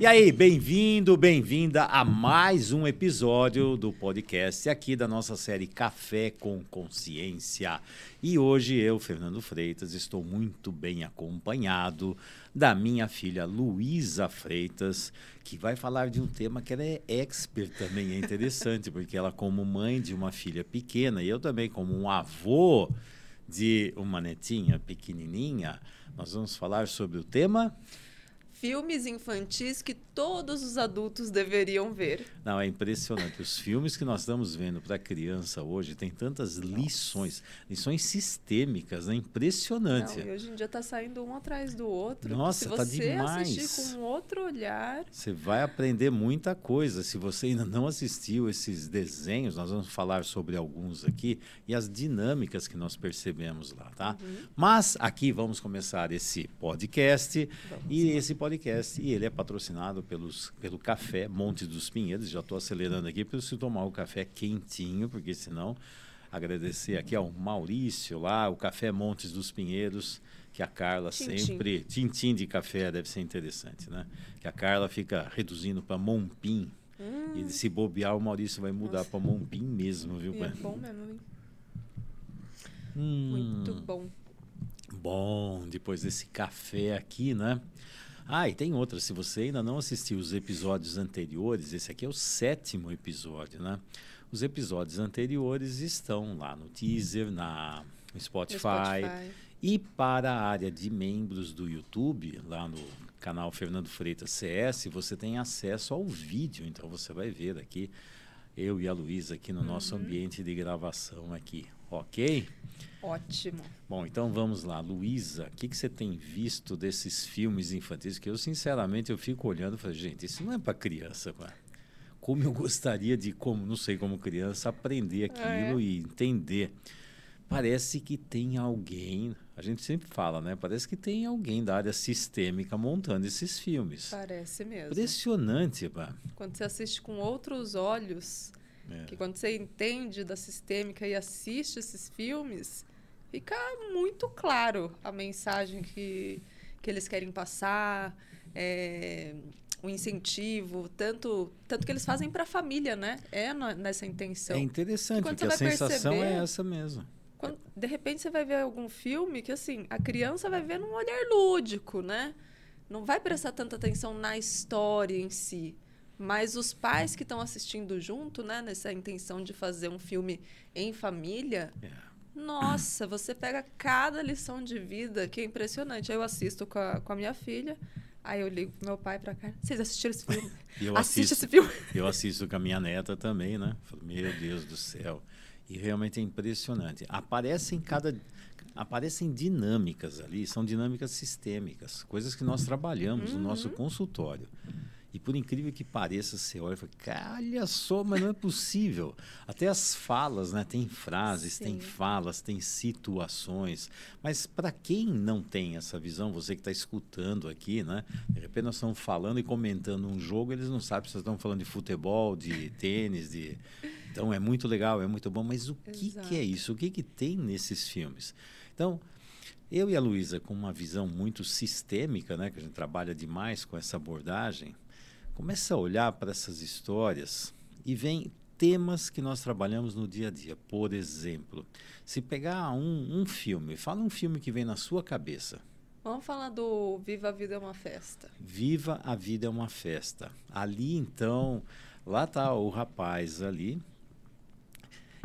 E aí, bem-vindo, bem-vinda a mais um episódio do podcast aqui da nossa série Café com Consciência. E hoje eu, Fernando Freitas, estou muito bem acompanhado da minha filha Luísa Freitas, que vai falar de um tema que ela é expert também, é interessante, porque ela como mãe de uma filha pequena e eu também como um avô de uma netinha pequenininha, nós vamos falar sobre o tema filmes infantis que todos os adultos deveriam ver. Não, é impressionante. Os filmes que nós estamos vendo para criança hoje tem tantas lições, lições sistêmicas, é impressionante. Não, e hoje em dia está saindo um atrás do outro. Nossa, tá demais. Se você assistir com outro olhar, você vai aprender muita coisa. Se você ainda não assistiu esses desenhos, nós vamos falar sobre alguns aqui e as dinâmicas que nós percebemos lá, tá? Uhum. Mas aqui vamos começar esse podcast vamos e lá. esse podcast e ele é patrocinado pelos, pelo café Monte dos Pinheiros. Já estou acelerando aqui para você tomar o café quentinho, porque senão agradecer aqui ao Maurício lá, o Café Montes dos Pinheiros, que a Carla sempre. Tintim de café deve ser interessante, né? Que a Carla fica reduzindo para Mompim. Hum. E se bobear, o Maurício vai mudar para Mompim mesmo, viu? É bom mesmo, hein? Hum. Muito bom. Bom, depois desse café aqui, né? Ah, e tem outra. Se você ainda não assistiu os episódios anteriores, esse aqui é o sétimo episódio, né? Os episódios anteriores estão lá no teaser, na no Spotify. Spotify. E para a área de membros do YouTube, lá no canal Fernando Freitas CS, você tem acesso ao vídeo. Então você vai ver aqui eu e a Luísa aqui no uhum. nosso ambiente de gravação aqui, ok? Ótimo. Bom, então vamos lá, Luísa, o que, que você tem visto desses filmes infantis? Que eu sinceramente eu fico olhando e falo, gente, isso não é para criança, mano. Como eu gostaria de, como não sei como criança, aprender aquilo é. e entender. Parece que tem alguém, a gente sempre fala, né? Parece que tem alguém da área sistêmica montando esses filmes. Parece mesmo. Impressionante, pá. Quando você assiste com outros olhos, é. que quando você entende da sistêmica e assiste esses filmes, fica muito claro a mensagem que, que eles querem passar, é, o incentivo, tanto, tanto que eles fazem para a família, né? É nessa intenção. É interessante, porque a sensação é essa mesmo. Quando, de repente você vai ver algum filme que assim, a criança vai ver num olhar lúdico, né? Não vai prestar tanta atenção na história em si. Mas os pais que estão assistindo junto, né, nessa intenção de fazer um filme em família, yeah. nossa, você pega cada lição de vida que é impressionante. Aí eu assisto com a, com a minha filha, aí eu ligo pro meu pai para cá. Vocês assistiram esse filme? eu Assiste assisto, esse filme. eu assisto com a minha neta também, né? Falo, meu Deus do céu. E realmente é impressionante. Aparecem cada aparecem dinâmicas ali, são dinâmicas sistêmicas, coisas que nós trabalhamos uhum. no nosso consultório. E por incrível que pareça, você olha e fala, calha só, mas não é possível. Até as falas, né? Tem frases, Sim. tem falas, tem situações. Mas para quem não tem essa visão, você que está escutando aqui, né? De repente nós estamos falando e comentando um jogo, eles não sabem se estão falando de futebol, de tênis, de então é muito legal, é muito bom, mas o que, que é isso? O que, que tem nesses filmes? Então, eu e a Luísa, com uma visão muito sistêmica, né, que a gente trabalha demais com essa abordagem, começa a olhar para essas histórias e vem temas que nós trabalhamos no dia a dia. Por exemplo, se pegar um, um filme, fala um filme que vem na sua cabeça. Vamos falar do Viva a Vida é uma Festa. Viva a Vida é uma Festa. Ali, então, lá está o rapaz ali,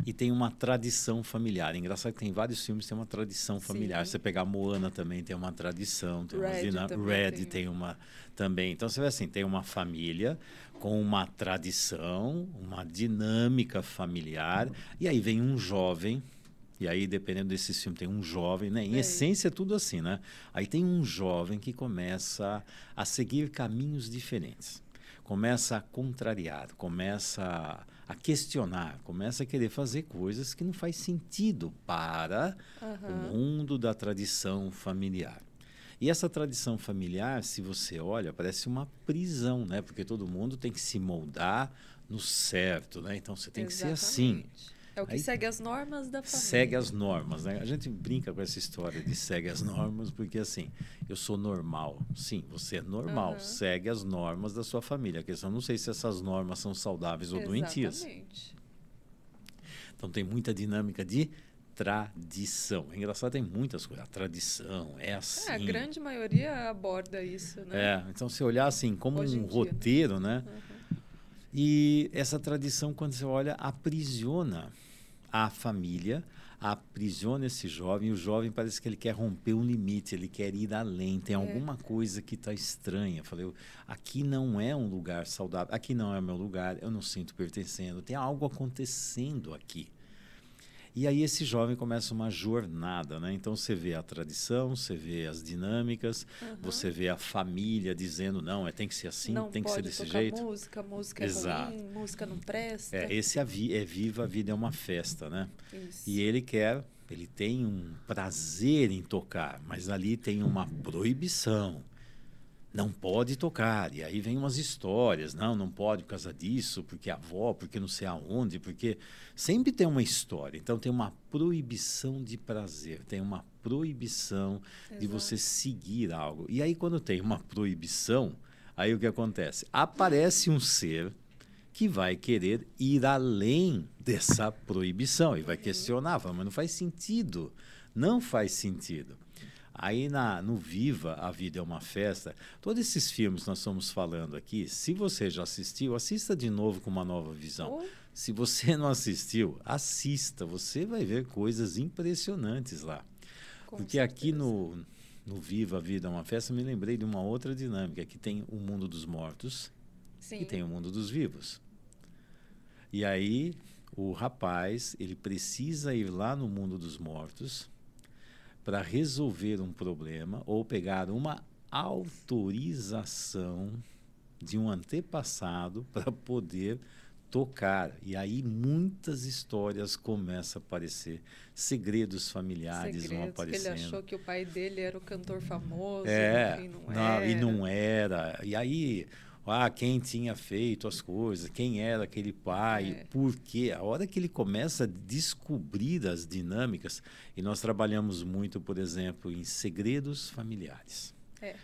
e tem uma tradição familiar. É engraçado que tem vários filmes que tem uma tradição familiar. Sim. Você pegar Moana também tem uma tradição, tem Red, uma, Red tem. tem uma também. Então você vê assim, tem uma família com uma tradição, uma dinâmica familiar, e aí vem um jovem e aí, dependendo desse filme, tem um jovem, né? Em é. essência, é tudo assim, né? Aí tem um jovem que começa a seguir caminhos diferentes. Começa a contrariar, começa a questionar, começa a querer fazer coisas que não faz sentido para uhum. o mundo da tradição familiar. E essa tradição familiar, se você olha, parece uma prisão, né? Porque todo mundo tem que se moldar no certo, né? Então você tem Exatamente. que ser assim. É o que Aí- segue as normas da família. Segue as normas, né? A gente brinca com essa história de segue as normas, porque assim, eu sou normal. Sim, você é normal, Aham. segue as normas da sua família. A questão, não sei se essas normas são saudáveis ou doentias. Exatamente. Então tem muita dinâmica de tradição. É engraçado, tem muitas coisas. A tradição é assim. É, a grande maioria aborda isso, né? É, então se olhar assim como Hoje um dia, né? roteiro, né? Uhum. E essa tradição, quando você olha, aprisiona a família, aprisiona esse jovem. E o jovem parece que ele quer romper um limite, ele quer ir além. Tem É. alguma coisa que está estranha. Eu falei, aqui não é um lugar saudável, aqui não é meu lugar, eu não sinto pertencendo. Tem algo acontecendo aqui. E aí esse jovem começa uma jornada, né? Então você vê a tradição, você vê as dinâmicas, Uhum. você vê a família dizendo não, é tem que ser assim, não tem que ser desse jeito. música, música Exato. é ruim, música não presta. É, esse é, é viva, a vida é uma festa, né? Isso. E ele quer, ele tem um prazer em tocar, mas ali tem uma proibição. Não pode tocar. E aí vem umas histórias. Não, não pode por causa disso, porque a avó, porque não sei aonde, porque sempre tem uma história. Então tem uma proibição de prazer, tem uma proibição de Exato. você seguir algo. E aí quando tem uma proibição, aí o que acontece? Aparece um ser que vai querer ir além dessa proibição e vai questionar, fala, mas não faz sentido, não faz sentido. Aí na, no Viva, a vida é uma festa. Todos esses filmes que nós estamos falando aqui, se você já assistiu, assista de novo com uma nova visão. Ou- Se você não assistiu, assista, você vai ver coisas impressionantes lá. com Porque aqui certeza. no, no Viva a Vida é uma Festa, me lembrei de uma outra dinâmica, que tem o mundo dos mortos Sim. e tem o mundo dos vivos. E aí o rapaz, ele precisa ir lá no mundo dos mortos para resolver um problema ou pegar uma autorização de um antepassado para poder tocar. E aí muitas histórias começam a aparecer, segredos familiares vão Segredos, ele aparecendo. achou que o pai dele era o cantor famoso, É, enfim, não, não, era. e não era. E aí, ah, quem tinha feito as coisas, quem era aquele pai, É. por quê? A hora que ele começa a descobrir as dinâmicas, e nós trabalhamos muito, por exemplo, em segredos familiares. É.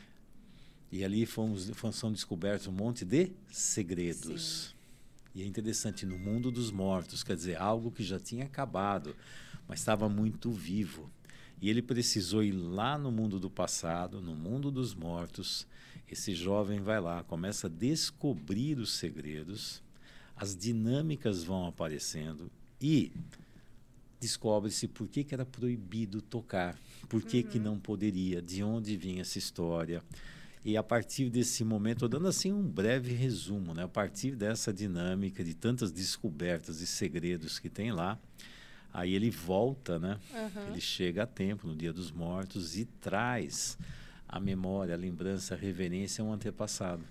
E ali fomos, fomos- são descobertos um monte de segredos. E é interessante, no mundo dos mortos, quer dizer, algo que já tinha acabado, mas estava muito vivo. E ele precisou ir lá no mundo do passado, no mundo dos mortos. Esse jovem vai lá, começa a descobrir os segredos, as dinâmicas vão aparecendo e descobre-se por que, que era proibido tocar, por que, que não poderia, de onde vinha essa história. E a partir desse momento, dando assim um breve resumo, né? a partir dessa dinâmica de tantas descobertas e segredos que tem lá, aí ele volta, né? Aham. Ele chega a tempo, no Dia dos Mortos, e traz a memória, a lembrança, a reverência a um antepassado.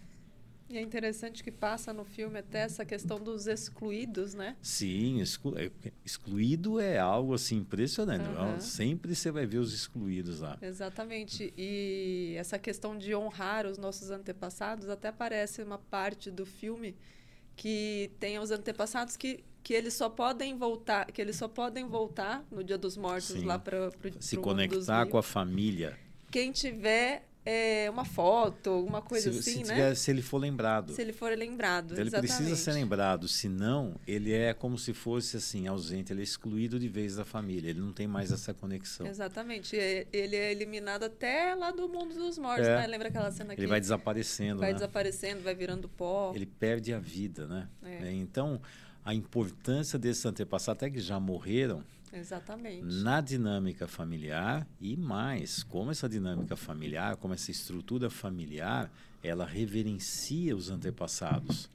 E é interessante que passa no filme até essa questão dos excluídos, né? Sim, exclu- é, excluído é algo assim impressionante. Aham. Sempre você vai ver os excluídos lá. Exatamente. E essa questão de honrar os nossos antepassados até aparece uma parte do filme que tem os antepassados que, que eles só podem voltar, que eles só podem voltar no Dia dos Mortos Sim. lá para Se conectar com a família. Quem tiver é, uma foto, alguma coisa se, assim, se né? tiver- se ele for lembrado. Se ele for lembrado, ele exatamente. precisa ser lembrado, senão ele é como se fosse assim ausente, ele é excluído de vez da família, ele não tem mais essa conexão. Exatamente. E Ele é eliminado até lá do mundo dos mortos, É. né? Lembra aquela cena que Ele vai desaparecendo, vai né? desaparecendo, vai virando pó. ele perde a vida, né? É. É, Então, a importância desses antepassados, até que já morreram, Exatamente. na dinâmica familiar e mais, como essa dinâmica familiar, como essa estrutura familiar, ela reverencia os antepassados.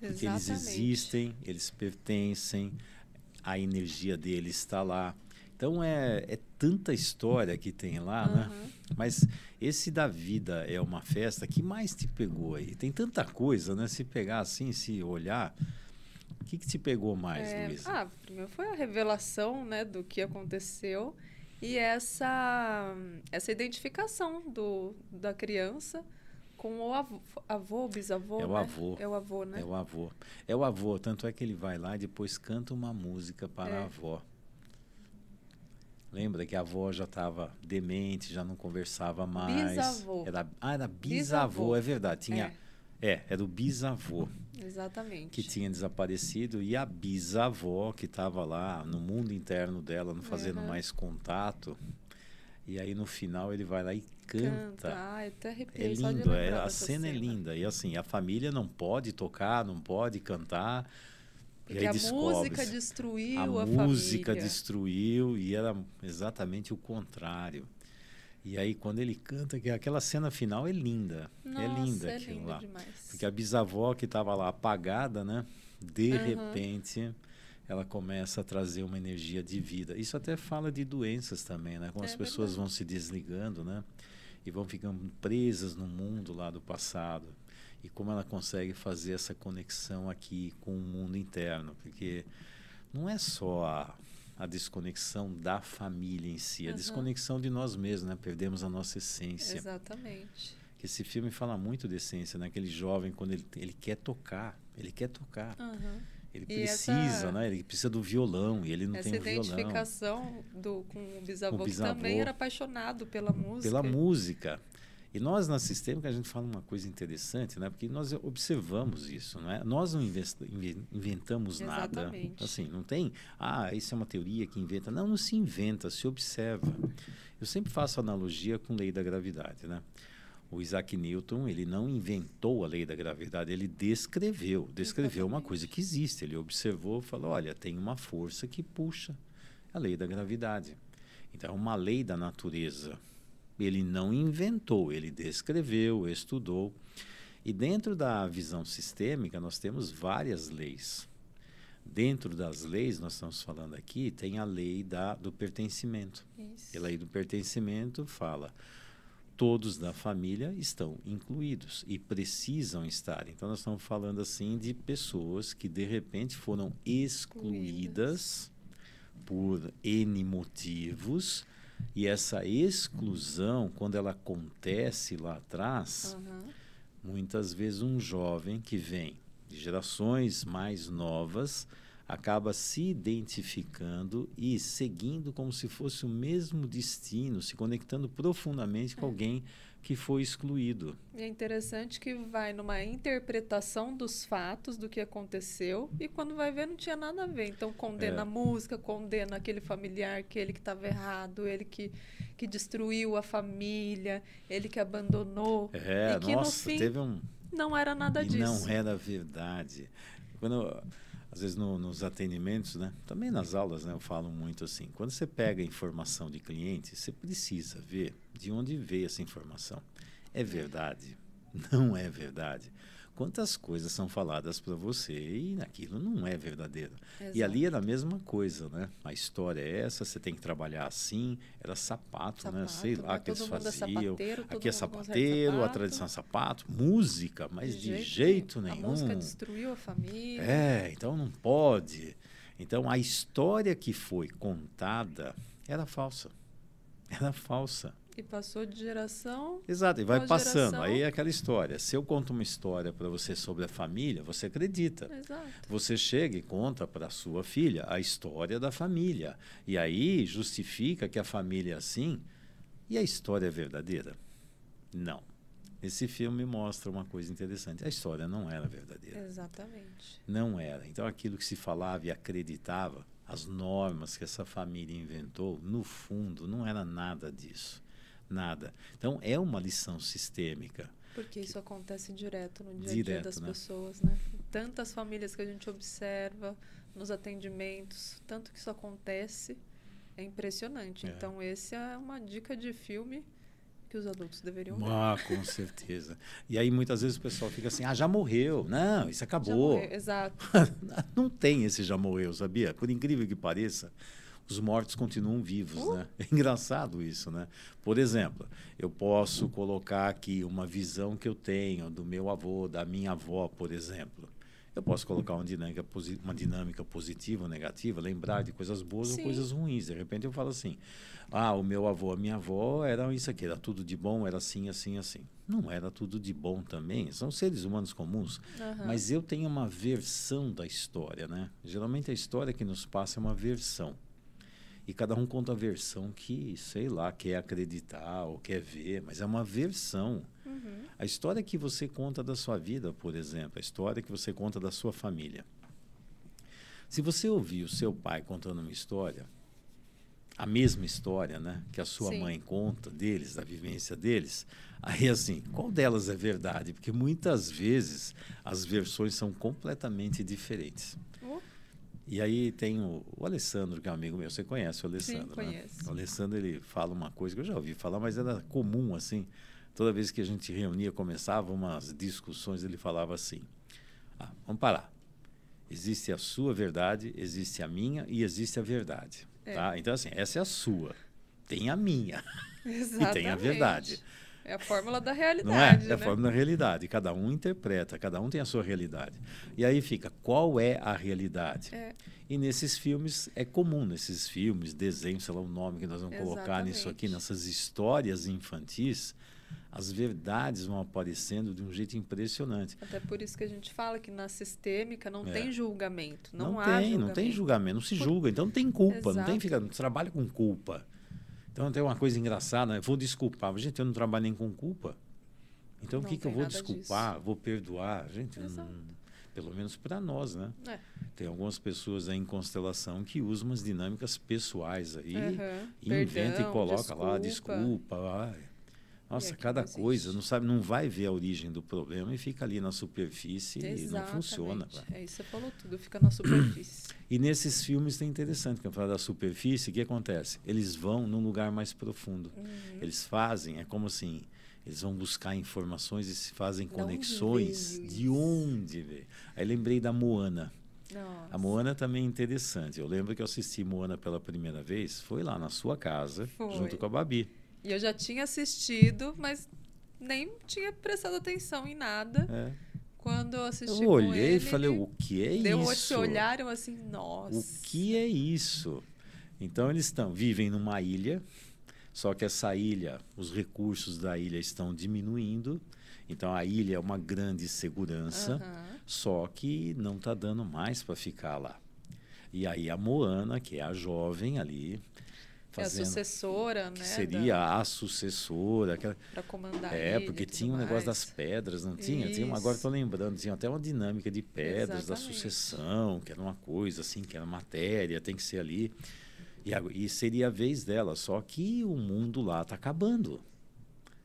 Porque eles existem, eles pertencem, a energia deles está lá. Então é, é tanta história que tem lá, né? Aham. Mas esse da vida é uma festa que mais te pegou aí? Tem tanta coisa, né? Se pegar assim, se olhar, que, que te pegou mais, É, Luísa? ah, primeiro foi a revelação, né, do que aconteceu e essa essa identificação do, da criança Com o avô, avô bisavô, É o né? avô. É o avô, né? É o avô. É o avô, tanto é que ele vai lá e depois canta uma música para É. a avó. Lembra que a avó já estava demente, já não conversava mais. Bisavô. Era, ah, era bisavô, Bisavô. é verdade. Tinha, é. Era o bisavô Exatamente. que tinha desaparecido e a bisavó que estava lá no mundo interno dela, não fazendo Uhum. mais contato. E aí no final ele vai lá e Canta. canta. Ai, até É arrepiei de lindo, é, a dessa cena, é linda. E assim, a família não pode tocar, não pode cantar. E Porque aí a música destruiu a, a, música família. destruiu e era exatamente o contrário. E aí quando ele canta, que aquela cena final é linda. Nossa, é linda é aquilo lá. demais. Porque a bisavó que estava lá apagada, né? De Aham. repente ela começa a trazer uma energia de vida. Isso até fala de doenças também, né? Como É as pessoas verdade. vão se desligando, né? E vão ficando presas no mundo lá do passado. E como ela consegue fazer essa conexão aqui com o mundo interno. Porque não é só a, a desconexão da família em si, a Aham. desconexão de nós mesmos, né? Perdemos a nossa essência. Exatamente. Que esse filme fala muito de essência, né? Aquele jovem, quando ele, ele quer tocar, ele quer tocar. Aham. Ele E precisa, essa- né? Ele precisa do violão e ele não Essa tem o violão. identificação do, com o bisavô, o que também bisavô. era apaixonado pela música. Pela música. E nós na Sistêmica a gente fala uma coisa interessante, né? Porque nós observamos isso, não é? Nós não inventamos nada. Exatamente. Assim, não tem, ah, isso é uma teoria que inventa. Não, não se inventa, se observa. Eu sempre faço analogia com lei da gravidade, né? O Isaac Newton, ele não inventou a lei da gravidade, ele descreveu, descreveu uma Exatamente. coisa que existe. Ele observou, falou, olha, tem uma força que puxa a lei da gravidade. Então, é uma lei da natureza. Ele não inventou, ele descreveu, estudou. E dentro da visão sistêmica, nós temos várias leis. Dentro das leis, nós estamos falando aqui, tem a lei da, do pertencimento. Isso. E a lei do pertencimento fala: todos da família estão incluídos e precisam estar. Então, nós estamos falando assim de pessoas que de repente foram excluídas por N motivos. E essa exclusão, quando ela acontece lá atrás, Aham. muitas vezes um jovem que vem de gerações mais novas acaba se identificando e seguindo como se fosse o mesmo destino, se conectando profundamente com alguém que foi excluído. É interessante que vai numa interpretação dos fatos, do que aconteceu, e quando vai ver não tinha nada a ver. Então condena É. a música, condena aquele familiar, aquele que estava errado, ele que, que destruiu a família, ele que abandonou. É, que nossa, no fim teve um não era nada e disso. não era verdade. Quando às vezes no- nos atendimentos, né? Também nas aulas, né? Eu falo muito assim. Quando você pega informação de cliente, você precisa ver de onde veio essa informação. É verdade? Não é verdade? Quantas coisas são faladas para você e aquilo não é verdadeiro. E Exato. ali era a mesma coisa, né? A história é essa, você tem que trabalhar assim. Era sapato, né? Sei Sapato, lá né? que eles é faziam. todo Aqui é sapateiro, a sapato. tradição é sapato, música, mas de, jeito nenhum. A música destruiu a família. É, então não pode. Então a história que foi contada era falsa. Era falsa. E passou de geração. Exato, e vai passando. geração? Aí é aquela história. Se eu conto uma história para você sobre a família, você acredita. Exato. Você chega e conta para sua filha a história da família. E aí justifica que a família é assim. E a história é verdadeira? Não. Esse filme mostra uma coisa interessante. A história não era verdadeira. Exatamente. Não era. Então, aquilo que se falava e acreditava, as normas que essa família inventou, no fundo, não era nada disso. Nada. Então, é uma lição sistêmica. Porque isso acontece direto no dia a dia Direto, das né? pessoas, né? Tantas famílias que a gente observa nos atendimentos, tanto que isso acontece, é impressionante. É. Então, esse é uma dica de filme que os adultos deveriam ver. Ah, com certeza. E aí, muitas vezes, o pessoal fica assim: ah, já morreu. Não, isso acabou. Exato. não tem esse já morreu, sabia? Por incrível que pareça, os mortos continuam vivos, Uh. né? É engraçado isso, né? Por exemplo, eu posso colocar aqui uma visão que eu tenho do meu avô, da minha avó, por exemplo. Eu posso colocar uma dinâmica, uma dinâmica positiva ou negativa, lembrar de coisas boas Sim. ou coisas ruins. De repente eu falo assim: ah, o meu avô, a minha avó era isso aqui, era tudo de bom, era assim, assim, assim. Não era tudo de bom também, são seres humanos comuns. Uhum. Mas eu tenho uma versão da história, né? Geralmente a história que nos passa é uma versão. E cada um conta a versão que, sei lá, quer acreditar ou quer ver, mas é uma versão. Uhum. A história que você conta da sua vida, por exemplo, a história que você conta da sua família. Se você ouvir o seu pai contando uma história, a mesma história, né, que a sua Sim. mãe conta deles, da vivência deles, aí assim, qual delas é verdade? Porque muitas vezes as versões são completamente diferentes. E aí tem o, o, Alessandro, que é um amigo meu. Você conhece o Alessandro, Sim, né? conheço. O Alessandro, ele fala uma coisa que eu já ouvi falar, mas era comum, assim. Toda vez que a gente reunia, começava umas discussões, ele falava assim, ah, vamos parar. Existe a sua verdade, existe a minha e existe a verdade. É. Tá? Então, assim, essa é a sua. Tem a minha. Exatamente. e tem a verdade. É a fórmula da realidade. Não é? É né? a fórmula da realidade. Cada um interpreta, cada um tem a sua realidade. E aí fica, qual é a realidade? É. E nesses filmes, é comum, nesses filmes, desenhos, sei lá o nome que nós vamos Exatamente. colocar nisso aqui, nessas histórias infantis, as verdades vão aparecendo de um jeito impressionante. Até por isso que a gente fala que na sistêmica não é. tem julgamento. Não, não há tem, julgamento. não tem julgamento, não se julga, então não tem culpa, Exato. não tem fica, não trabalha com culpa. Então tem uma coisa engraçada, né? vou desculpar. Gente, eu não trabalho nem com culpa. Então o que, que eu vou desculpar? Disso. Vou perdoar? Gente, não, pelo menos para nós, né? É. Tem algumas pessoas aí em constelação que usam umas dinâmicas pessoais aí, uhum. e inventa e coloca desculpa. lá, desculpa. Ai. Nossa, cada coisa, não sabe, não vai ver a origem do problema e fica ali na superfície Exatamente. e não funciona. É isso, você falou tudo, fica na superfície. e nesses filmes tem interessante, quando fala da superfície, o que acontece? Eles vão num lugar mais profundo. Uhum. Eles fazem, é como assim, eles vão buscar informações e se fazem conexões de onde ver. Aí lembrei da Moana. Nossa. A Moana também é interessante. Eu lembro que eu assisti Moana pela primeira vez, foi lá na sua casa, foi. junto com a Babi. E eu já tinha assistido, mas nem tinha prestado atenção em nada. É. Quando eu assisti eu olhei ele, e falei, o que é deu isso? Esse olharam assim, nossa. O que é isso? Então eles estão vivem numa ilha, só que essa ilha, os recursos da ilha estão diminuindo. Então a ilha é uma grande segurança, uhum. só que não está dando mais para ficar lá. E aí a Moana, que é a jovem ali, Fazendo, é a sucessora, né? seria da... a sucessora. Para comandar É, porque tinha um negócio das pedras, não tinha? tinha uma, agora estou lembrando, tinha até uma dinâmica de pedras Exatamente. da sucessão, que era uma coisa assim, que era matéria, tem que ser ali. E, e seria a vez dela, só que o mundo lá está acabando.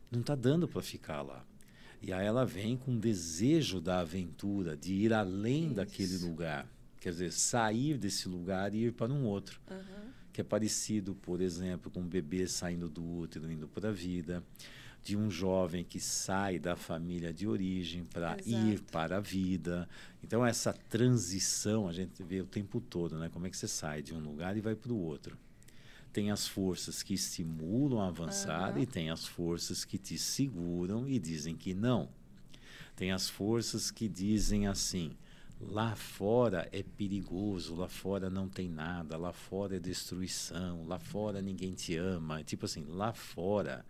Não está dando para ficar lá. E aí ela vem com o desejo da aventura, de ir além Isso. daquele lugar. Quer dizer, sair desse lugar e ir para um outro. Uhum que é parecido, por exemplo, com um bebê saindo do útero indo para a vida, de um jovem que sai da família de origem para ir para a vida. Então essa transição a gente vê o tempo todo, né? Como é que você sai de um lugar e vai para o outro? Tem as forças que estimulam a avançar uhum. e tem as forças que te seguram e dizem que não. Tem as forças que dizem assim: Lá fora é perigoso, lá fora não tem nada, lá fora é destruição, lá fora ninguém te ama. Tipo assim, lá fora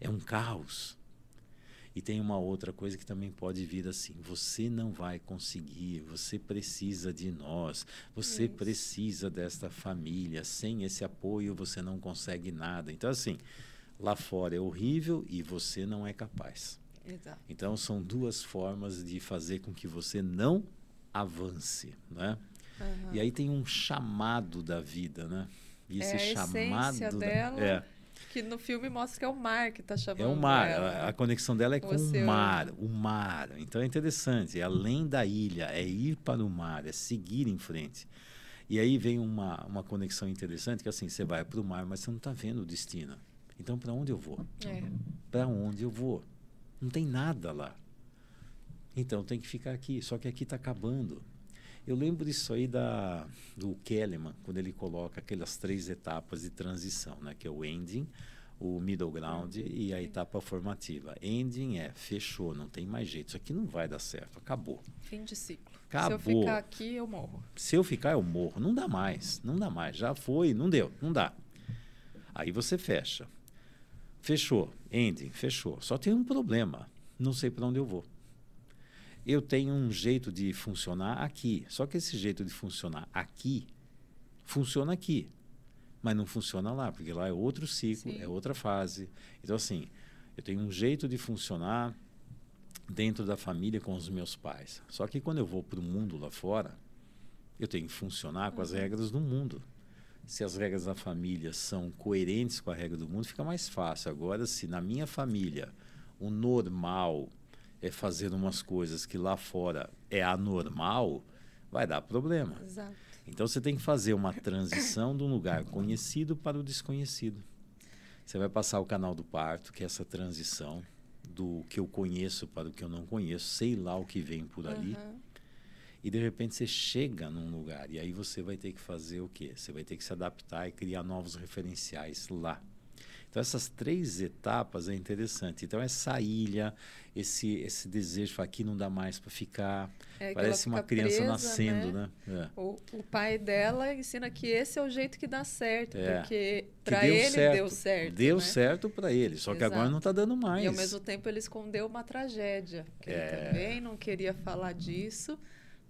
é um caos. E tem uma outra coisa que também pode vir assim: você não vai conseguir, você precisa de nós, você Isso. precisa desta família. Sem esse apoio você não consegue nada. Então, assim, lá fora é horrível e você não é capaz. Exato. Então, são duas formas de fazer com que você não avance, né? Uhum. E aí tem um chamado da vida, né? E esse é a chamado da, dela, é, que no filme mostra que é o mar que está chamando. É o mar, a, a, conexão dela é com o, o mar, o mar. Então é interessante, é além da ilha, é ir para o mar, é seguir em frente. E aí vem uma, uma conexão interessante que assim, você vai para o mar, mas você não está vendo o destino. Então para onde eu vou? É. Para onde eu vou? Não tem nada lá. Então tem que ficar aqui, só que aqui está acabando. Eu lembro disso aí da, do Kellerman, quando ele coloca aquelas três etapas de transição, né? que é o ending, o middle ground e a etapa formativa. Ending é fechou, não tem mais jeito. Isso aqui não vai dar certo, acabou. Fim de ciclo. Acabou. Se eu ficar aqui, eu morro. Se eu ficar, eu morro. Não dá mais, não dá mais. Já foi, não deu, não dá. Aí você fecha. Fechou, ending, fechou. Só tem um problema. Não sei para onde eu vou. Eu tenho um jeito de funcionar aqui. Só que esse jeito de funcionar aqui funciona aqui mas não funciona lá, porque lá é outro ciclo, Sim. é outra fase. Então, assim, eu tenho um jeito de funcionar dentro da família com os meus pais. Só que quando eu vou para o mundo lá fora, eu tenho que funcionar com as uhum. regras do mundo. Se as regras da família são coerentes com a regra do mundo, fica mais fácil. Agora, se na minha família o normal é fazer umas coisas que lá fora é anormal, vai dar problema. Exato. Então você tem que fazer uma transição de um lugar conhecido para o desconhecido. Você vai passar o canal do parto, que é essa transição do que eu conheço para o que eu não conheço, sei lá o que vem por ali. Uhum. E de repente você chega num lugar e aí você vai ter que fazer o quê? Você vai ter que se adaptar e criar novos referenciais lá. Então, essas três etapas é interessante. Então, essa ilha, esse, esse desejo, aqui não dá mais para ficar. É Parece uma criança presa, nascendo, né? né? É. O, o, pai dela ensina que esse é o jeito que dá certo, é. porque para ele certo. deu certo. Deu né? certo para ele, só que agora não está dando mais. E ao mesmo tempo ele escondeu uma tragédia, que ele é. também não queria falar disso,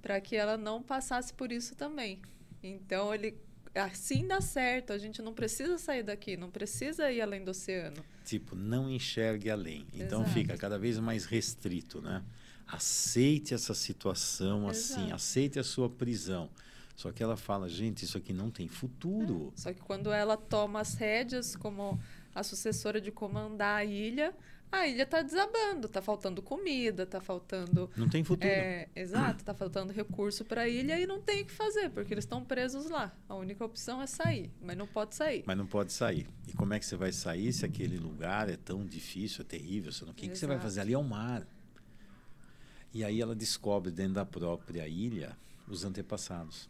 para que ela não passasse por isso também. Então ele assim dá certo. A gente não precisa sair daqui, não precisa ir além do oceano. Tipo, não enxergue além. Então Exato. fica cada vez mais restrito, né? Aceite essa situação assim, Exato. assim, aceite a sua prisão. Só que ela fala, gente, isso aqui não tem futuro. É. Só que quando ela toma as rédeas como a sucessora de comandar a ilha, a ilha está desabando, está faltando comida, está faltando. Não tem futuro. É, exato, está faltando recurso para a ilha e não tem o que fazer, porque eles estão presos lá. A única opção é sair, mas não pode sair. Mas não pode sair. E como é que você vai sair se aquele lugar é tão difícil, é terrível? Você não... O que, que você vai fazer? Ali é o mar. E aí ela descobre dentro da própria ilha os antepassados.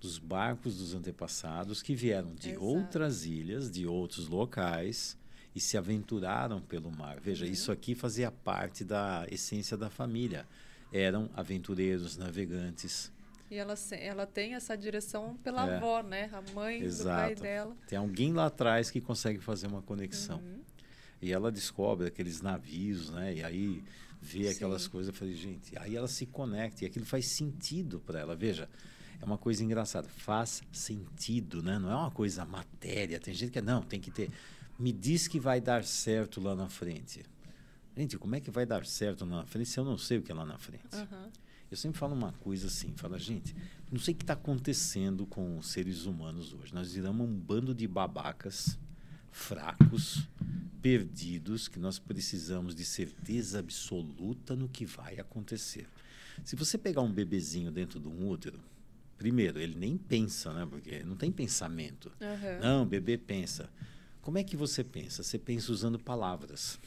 Dos barcos dos antepassados que vieram de Exato. outras ilhas, de outros locais e se aventuraram pelo mar. Veja, uhum. isso aqui fazia parte da essência da família. Eram aventureiros, navegantes. E ela, ela tem essa direção pela é. avó, né? A mãe Exato. do pai dela. Tem alguém lá atrás que consegue fazer uma conexão. Uhum. E ela descobre aqueles navios, né? E aí vê Sim. aquelas coisas. Eu falei, gente, aí ela se conecta e aquilo faz sentido para ela. Veja, é uma coisa engraçada. Faz sentido, né? Não é uma coisa matéria. Tem gente que é, não, tem que ter me diz que vai dar certo lá na frente. Gente, como é que vai dar certo lá na frente se eu não sei o que é lá na frente? Uhum. Eu sempre falo uma coisa assim, fala, gente, não sei o que está acontecendo com os seres humanos hoje. Nós viramos um bando de babacas, fracos, perdidos, que nós precisamos de certeza absoluta no que vai acontecer. Se você pegar um bebezinho dentro de um útero, primeiro, ele nem pensa, né? Porque não tem pensamento. Uhum. Não, o bebê pensa. Como é que você pensa? Você pensa usando palavras.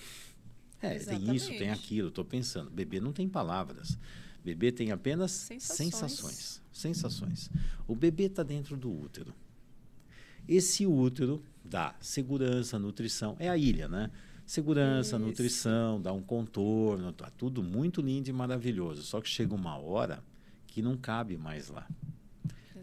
É, Exatamente. tem isso, tem aquilo, estou pensando. Bebê não tem palavras. Bebê tem apenas sensações. Sensações. sensações. O bebê está dentro do útero. Esse útero dá segurança, nutrição. É a ilha, né? Segurança, isso. nutrição, dá um contorno, tá tudo muito lindo e maravilhoso. Só que chega uma hora que não cabe mais lá.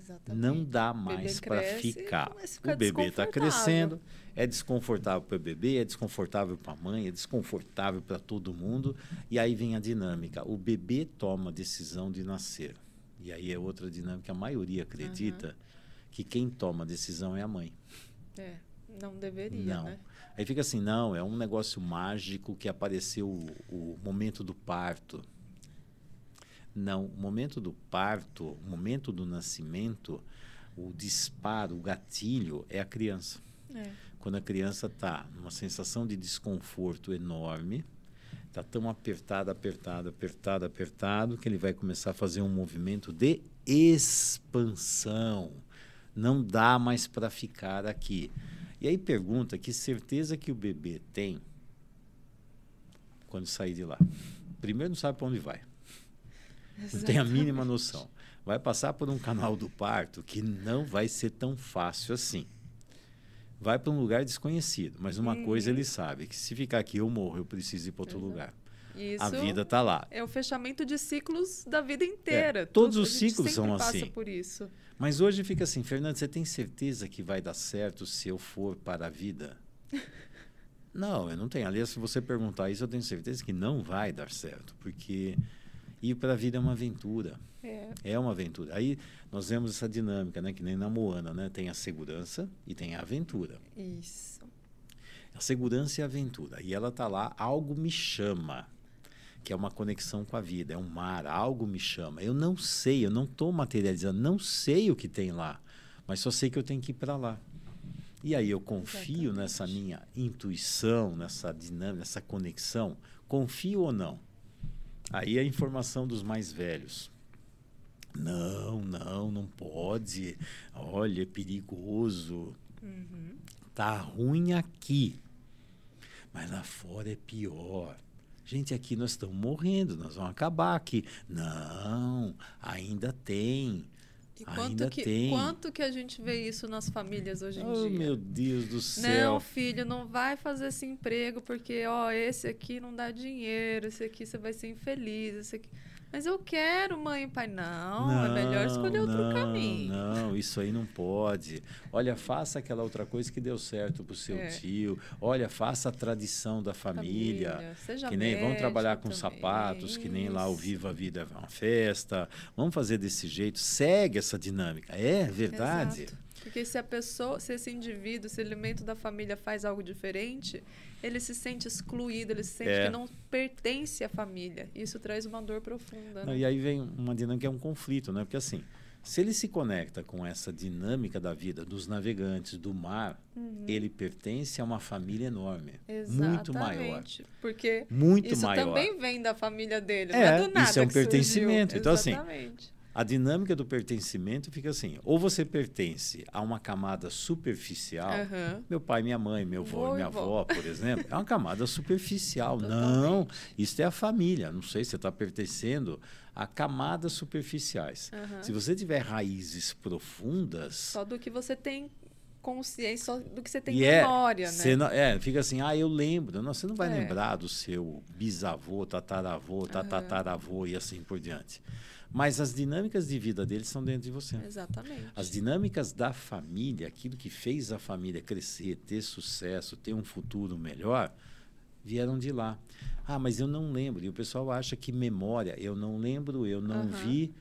Exatamente. Não dá mais para ficar. O bebê está crescendo, é desconfortável para o bebê, é desconfortável para a mãe, é desconfortável para todo mundo. E aí vem a dinâmica. O bebê toma a decisão de nascer. E aí é outra dinâmica. A maioria acredita uhum. que quem toma a decisão é a mãe. É, não deveria, não. né? Aí fica assim, não, é um negócio mágico que apareceu o, o momento do parto. Não, o momento do parto, o momento do nascimento, o disparo, o gatilho é a criança. É. Quando a criança está numa sensação de desconforto enorme, está tão apertado, apertado, apertado, apertado, que ele vai começar a fazer um movimento de expansão. Não dá mais para ficar aqui. E aí pergunta que certeza que o bebê tem quando sair de lá. Primeiro não sabe para onde vai. Exatamente. Não tem a mínima noção. Vai passar por um canal do parto que não vai ser tão fácil assim. vai para um lugar desconhecido. Mas uma coisa ele sabe, que se ficar aqui eu morro, eu preciso ir para outro Exato. lugar. Isso a vida está lá. É o fechamento de ciclos da vida inteira. É, todos Tudo, os ciclos são assim. por isso. Mas hoje fica assim, Fernando, você tem certeza que vai dar certo se eu for para a vida? não, eu não tenho. Aliás, se você perguntar isso, eu tenho certeza que não vai dar certo, porque ir para a vida é uma aventura. É. é uma aventura. Aí nós vemos essa dinâmica, né? Que nem na Moana, né? Tem a segurança e tem a aventura. Isso. A segurança e a aventura. E ela tá lá, algo me chama, que é uma conexão com a vida, é um mar, algo me chama. Eu não sei, eu não estou materializando, não sei o que tem lá, mas só sei que eu tenho que ir para lá. E aí eu confio Exatamente. nessa minha intuição, nessa dinâmica, nessa conexão. Confio ou não? Aí a informação dos mais velhos. Não, não, não pode. Olha, é perigoso. Uhum. Tá ruim aqui. Mas lá fora é pior. Gente, aqui nós estamos morrendo, nós vamos acabar aqui. Não, ainda tem. E quanto Ainda que, tem. quanto que a gente vê isso nas famílias hoje em oh, dia? meu Deus do céu. Não, filho, não vai fazer esse emprego porque, ó, esse aqui não dá dinheiro, esse aqui você vai ser infeliz, esse aqui... Mas eu quero, mãe e pai. Não, não é melhor escolher outro não, caminho. Não, isso aí não pode. Olha, faça aquela outra coisa que deu certo para o seu é. tio. Olha, faça a tradição da família. família. Seja que nem vamos trabalhar com também. sapatos, isso. que nem lá o Viva a Vida é uma festa. Vamos fazer desse jeito. Segue essa dinâmica. É verdade. Exato. Porque se a pessoa, se esse indivíduo, se elemento da família faz algo diferente, ele se sente excluído, ele se sente é. que não pertence à família. Isso traz uma dor profunda. Não, né? E aí vem uma dinâmica, é um conflito, né? Porque assim, se ele se conecta com essa dinâmica da vida dos navegantes do mar, uhum. ele pertence a uma família enorme, Exatamente, muito maior. Porque muito isso maior. também vem da família dele, é, não é do nada Isso é um pertencimento. Surgiu. Então assim, Exatamente. assim, a dinâmica do pertencimento fica assim: ou você pertence a uma camada superficial, uhum. meu pai, minha mãe, meu avô, minha avó, por exemplo, é uma camada superficial. Não, isso é a família. Não sei se você está pertencendo a camadas superficiais. Uhum. Se você tiver raízes profundas. Só do que você tem consciência só do que você tem memória, é, né? Não, é, fica assim, ah, eu lembro. Não, você não vai é. lembrar do seu bisavô, tataravô, tatataravô uhum. e assim por diante. Mas as dinâmicas de vida deles são dentro de você. Exatamente. As dinâmicas da família, aquilo que fez a família crescer, ter sucesso, ter um futuro melhor, vieram de lá. Ah, mas eu não lembro. E o pessoal acha que memória, eu não lembro, eu não uhum. vi.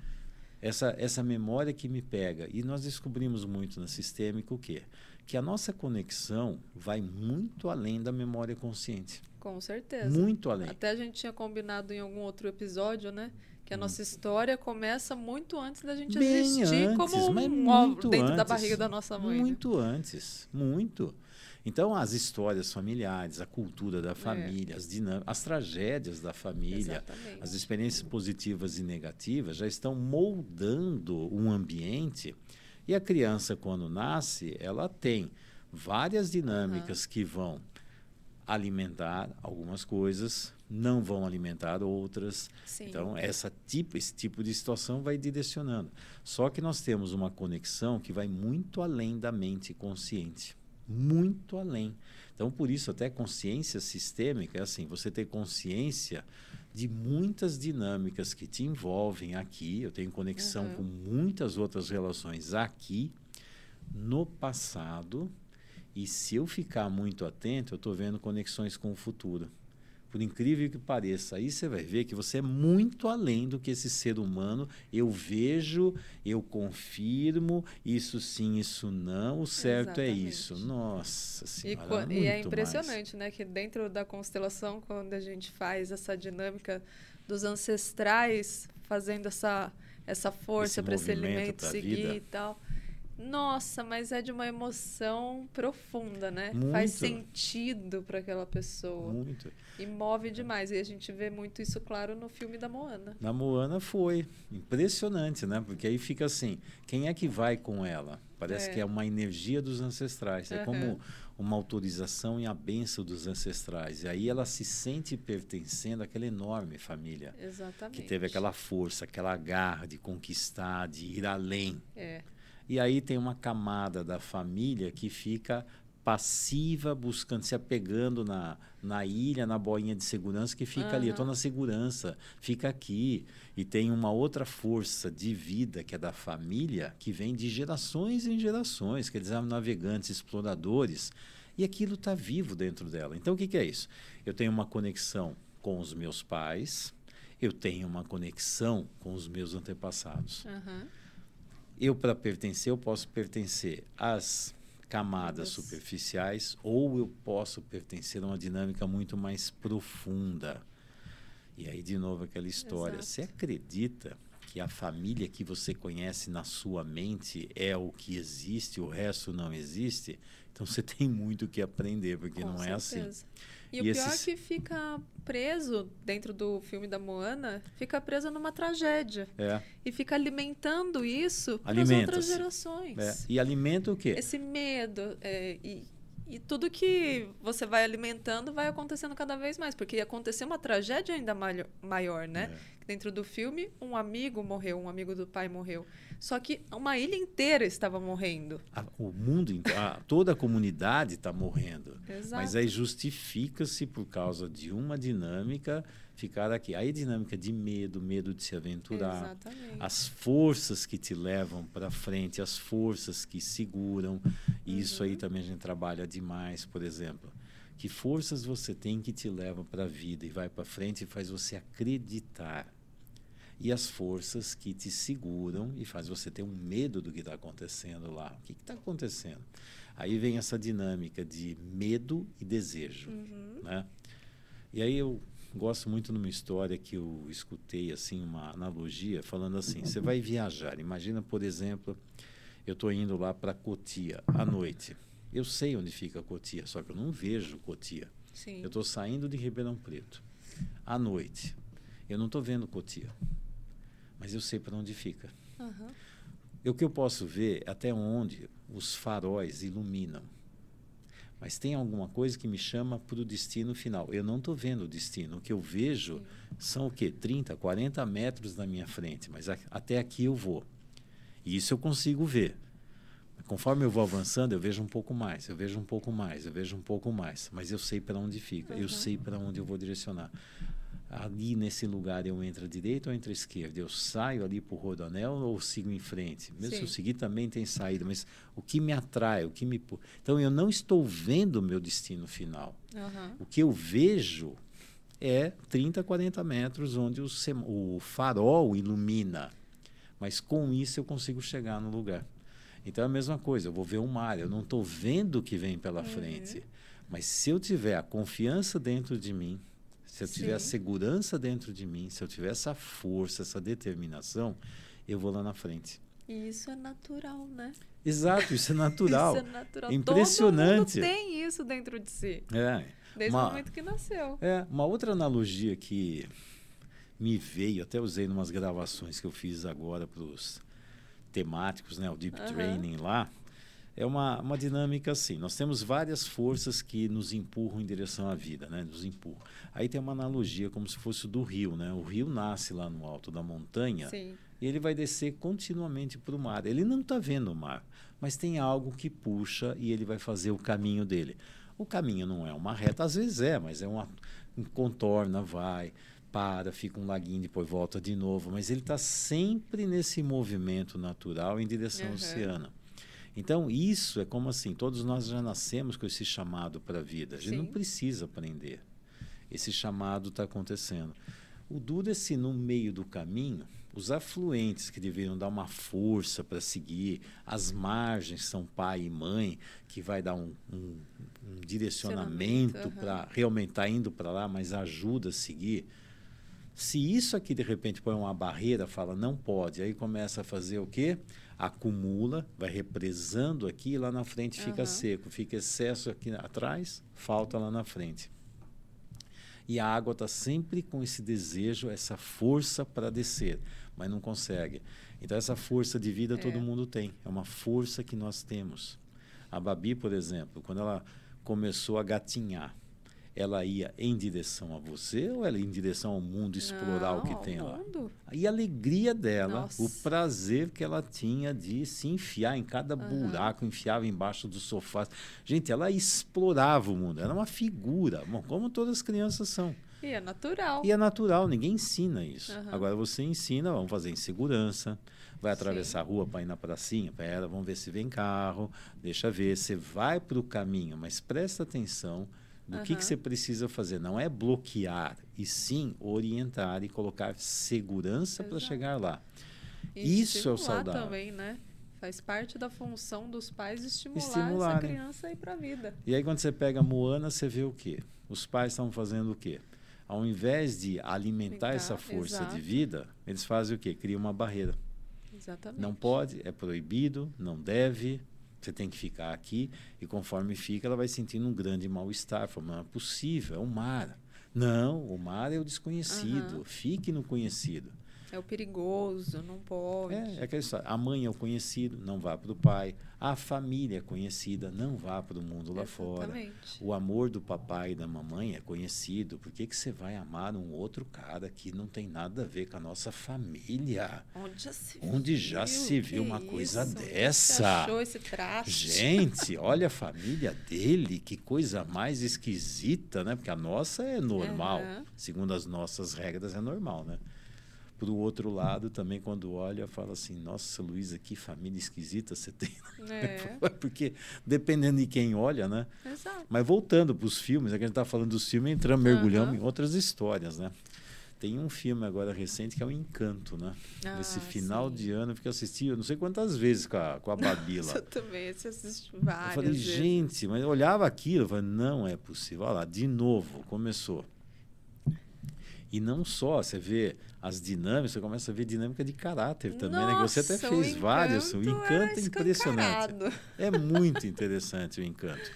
Essa, essa memória que me pega. E nós descobrimos muito na sistêmica o quê? Que a nossa conexão vai muito além da memória consciente. Com certeza. Muito além. Até a gente tinha combinado em algum outro episódio, né? Que a nossa história começa muito antes da gente Bem existir antes, como um óvulo dentro antes, da barriga da nossa mãe. Né? Muito né? antes, muito. Então, as histórias familiares, a cultura da família, é. as, as tragédias da família, Exatamente. as experiências positivas e negativas já estão moldando um ambiente. E a criança, quando nasce, ela tem várias dinâmicas uhum. que vão alimentar algumas coisas, não vão alimentar outras. Sim. Então, essa tipo, esse tipo de situação vai direcionando. Só que nós temos uma conexão que vai muito além da mente consciente. Muito além. Então, por isso, até consciência sistêmica é assim: você ter consciência de muitas dinâmicas que te envolvem aqui. Eu tenho conexão uhum. com muitas outras relações aqui, no passado e se eu ficar muito atento, eu estou vendo conexões com o futuro. Por incrível que pareça, aí você vai ver que você é muito além do que esse ser humano. Eu vejo, eu confirmo, isso sim, isso não, o certo é Exatamente. é isso. Nossa Senhora. E, e é impressionante, mais. né? Que dentro da constelação, quando a gente faz essa dinâmica dos ancestrais fazendo essa, essa força para esse alimento seguir vida. e tal nossa, mas é de uma emoção profunda, né? Muito. Faz sentido para aquela pessoa. Muito. E move demais. E a gente vê muito isso, claro, no filme da Moana. Na Moana foi. Impressionante, né? Porque aí fica assim: quem é que vai com ela? Parece é. que é uma energia dos ancestrais. É como uma autorização e a benção dos ancestrais. E aí ela se sente pertencendo àquela enorme família. Exatamente. Que teve aquela força, aquela garra de conquistar, de ir além. É. E aí tem uma camada da família que fica passiva, buscando, se apegando na, na ilha, na boinha de segurança que fica uhum. ali. Eu estou na segurança, fica aqui. E tem uma outra força de vida, que é da família, que vem de gerações em gerações, que eles são navegantes, exploradores, e aquilo está vivo dentro dela. Então, o que, que é isso? Eu tenho uma conexão com os meus pais, eu tenho uma conexão com os meus antepassados. Uhum. Eu, para pertencer, eu posso pertencer às camadas superficiais ou eu posso pertencer a uma dinâmica muito mais profunda. E aí, de novo, aquela história. Exato. Você acredita que a família que você conhece na sua mente é o que existe, o resto não existe? Então você tem muito que aprender, porque Com não certeza. é assim. E, e o pior é que fica preso dentro do filme da Moana, fica preso numa tragédia. É. E fica alimentando isso para as outras gerações. É. E alimenta o quê? Esse medo. É, e, e tudo que você vai alimentando vai acontecendo cada vez mais, porque ia acontecer uma tragédia ainda maior, né? É. Dentro do filme, um amigo morreu, um amigo do pai morreu. Só que uma ilha inteira estava morrendo. A, o mundo, a, toda a comunidade está morrendo. Exato. Mas aí justifica-se por causa de uma dinâmica ficar aqui. Aí dinâmica de medo, medo de se aventurar, Exatamente. as forças que te levam para frente, as forças que seguram. E uhum. isso aí uhum. também a gente trabalha demais, por exemplo. Que forças você tem que te levam para a vida e vai para frente e faz você acreditar e as forças que te seguram e faz você ter um medo do que está acontecendo lá. O que está acontecendo? Aí vem essa dinâmica de medo e desejo, uhum. né? E aí eu gosto muito numa história que eu escutei assim uma analogia falando assim: você vai viajar. Imagina, por exemplo, eu estou indo lá para Cotia à noite. Eu sei onde fica Cotia, só que eu não vejo Cotia. Sim. Eu estou saindo de Ribeirão Preto à noite. Eu não estou vendo Cotia mas eu sei para onde fica. Uhum. O que eu posso ver é até onde os faróis iluminam. Mas tem alguma coisa que me chama para o destino final. Eu não estou vendo o destino. O que eu vejo são o quê? 30, 40 metros na minha frente. Mas a, até aqui eu vou. E isso eu consigo ver. Conforme eu vou avançando, eu vejo um pouco mais, eu vejo um pouco mais, eu vejo um pouco mais. Mas eu sei para onde fica, uhum. eu sei para onde eu vou direcionar ali nesse lugar eu entro à direita ou entro à esquerda? Eu saio ali para o rodoanel ou sigo em frente? Mesmo Sim. se eu seguir também tem saída, mas o que me atrai, o que me... Então eu não estou vendo o meu destino final. Uhum. O que eu vejo é 30, 40 metros onde o, sem... o farol ilumina. Mas com isso eu consigo chegar no lugar. Então é a mesma coisa, eu vou ver o mar, eu não estou vendo o que vem pela uhum. frente. Mas se eu tiver a confiança dentro de mim, se eu tiver a segurança dentro de mim, se eu tiver essa força, essa determinação, eu vou lá na frente. E isso é natural, né? Exato, isso é natural. isso é natural. Impressionante. Todo mundo tem isso dentro de si. É. Desde uma, o momento que nasceu. É, uma outra analogia que me veio, até usei em umas gravações que eu fiz agora para os temáticos, né, o Deep uhum. Training lá, é uma, uma dinâmica assim. Nós temos várias forças que nos empurram em direção à vida, né? Nos empurram. Aí tem uma analogia como se fosse do rio, né? O rio nasce lá no alto da montanha Sim. e ele vai descer continuamente para o mar. Ele não está vendo o mar, mas tem algo que puxa e ele vai fazer o caminho dele. O caminho não é uma reta, às vezes é, mas é uma contorna, vai, para, fica um laguinho, depois volta de novo. Mas ele está sempre nesse movimento natural em direção uhum. ao oceano. Então, isso é como assim: todos nós já nascemos com esse chamado para a vida. A gente Sim. não precisa aprender. Esse chamado está acontecendo. O duro é se no meio do caminho, os afluentes que deveriam dar uma força para seguir, as margens são pai e mãe, que vai dar um, um, um direcionamento para realmente estar tá indo para lá, mas ajuda a seguir. Se isso aqui de repente põe uma barreira, fala não pode, aí começa a fazer o quê? Acumula, vai represando aqui e lá na frente fica uhum. seco. Fica excesso aqui atrás, falta lá na frente. E a água está sempre com esse desejo, essa força para descer, mas não consegue. Então, essa força de vida é. todo mundo tem. É uma força que nós temos. A Babi, por exemplo, quando ela começou a gatinhar, ela ia em direção a você ou ela ia em direção ao mundo explorar Não, o que tem lá? mundo. E a alegria dela, Nossa. o prazer que ela tinha de se enfiar em cada buraco, enfiava embaixo dos sofás. Gente, ela explorava o mundo, era uma figura, bom, como todas as crianças são. E é natural. E é natural, ninguém ensina isso. Aham. Agora você ensina, vamos fazer em segurança, vai atravessar a rua para ir na pracinha, pera, vamos ver se vem carro, deixa ver, você vai para o caminho, mas presta atenção do que, que Aham. você precisa fazer. Não é bloquear, e sim orientar e colocar segurança para chegar lá. E Isso é o estimular saudável. também, né? Faz parte da função dos pais estimular, essa Estimularem. criança a ir para a vida. E aí quando você pega a Moana, você vê o quê? Os pais estão fazendo o quê? Ao invés de alimentar Alimentar, essa força exato. de vida, eles fazem o quê? Criam uma barreira. Exatamente. Não pode, é proibido, não deve. Você tem que ficar aqui. E conforme fica, ela vai sentindo um grande mal-estar. Falando, não é possível, é o mar. Não, o mar é o desconhecido. Aham. Fique no conhecido. É o perigoso, não pode. É, é aquela história. A mãe é o conhecido, não vá para o pai. A família é conhecida, não vá para o mundo lá fora. Exatamente. O amor do papai e da mamãe é conhecido. Por que, que você vai amar um outro cara que não tem nada a ver com a nossa família? Onde já se Onde já viu? se viu uma coisa isso? Você dessa? achou esse traço? Gente, olha a família dele, que coisa mais esquisita, né? Porque a nossa é normal. Aham. Segundo as nossas regras, é normal, né? Por outro lado, também quando olha, fala assim: Nossa, Luísa, que família esquisita você tem. É, Porque dependendo de quem olha, né? exato. Mas voltando para os filmes, é que a gente está falando dos filmes, entramos, mergulhamos Aham. em outras histórias, né? Tem um filme agora recente que é o Encanto, né? Nesse Ah, final sim. de ano, eu assisti, eu não sei quantas vezes com a, com a Babi lá. Eu também, você assiste Eu várias falei, vezes. gente, mas eu olhava aquilo, eu falei, não é possível. Olha lá, de novo, começou. E não só, você vê as dinâmicas, você começa a ver dinâmica de caráter também, né? Que você até Nossa, fez o vários. O Encanto é impressionante. É muito interessante o encanto.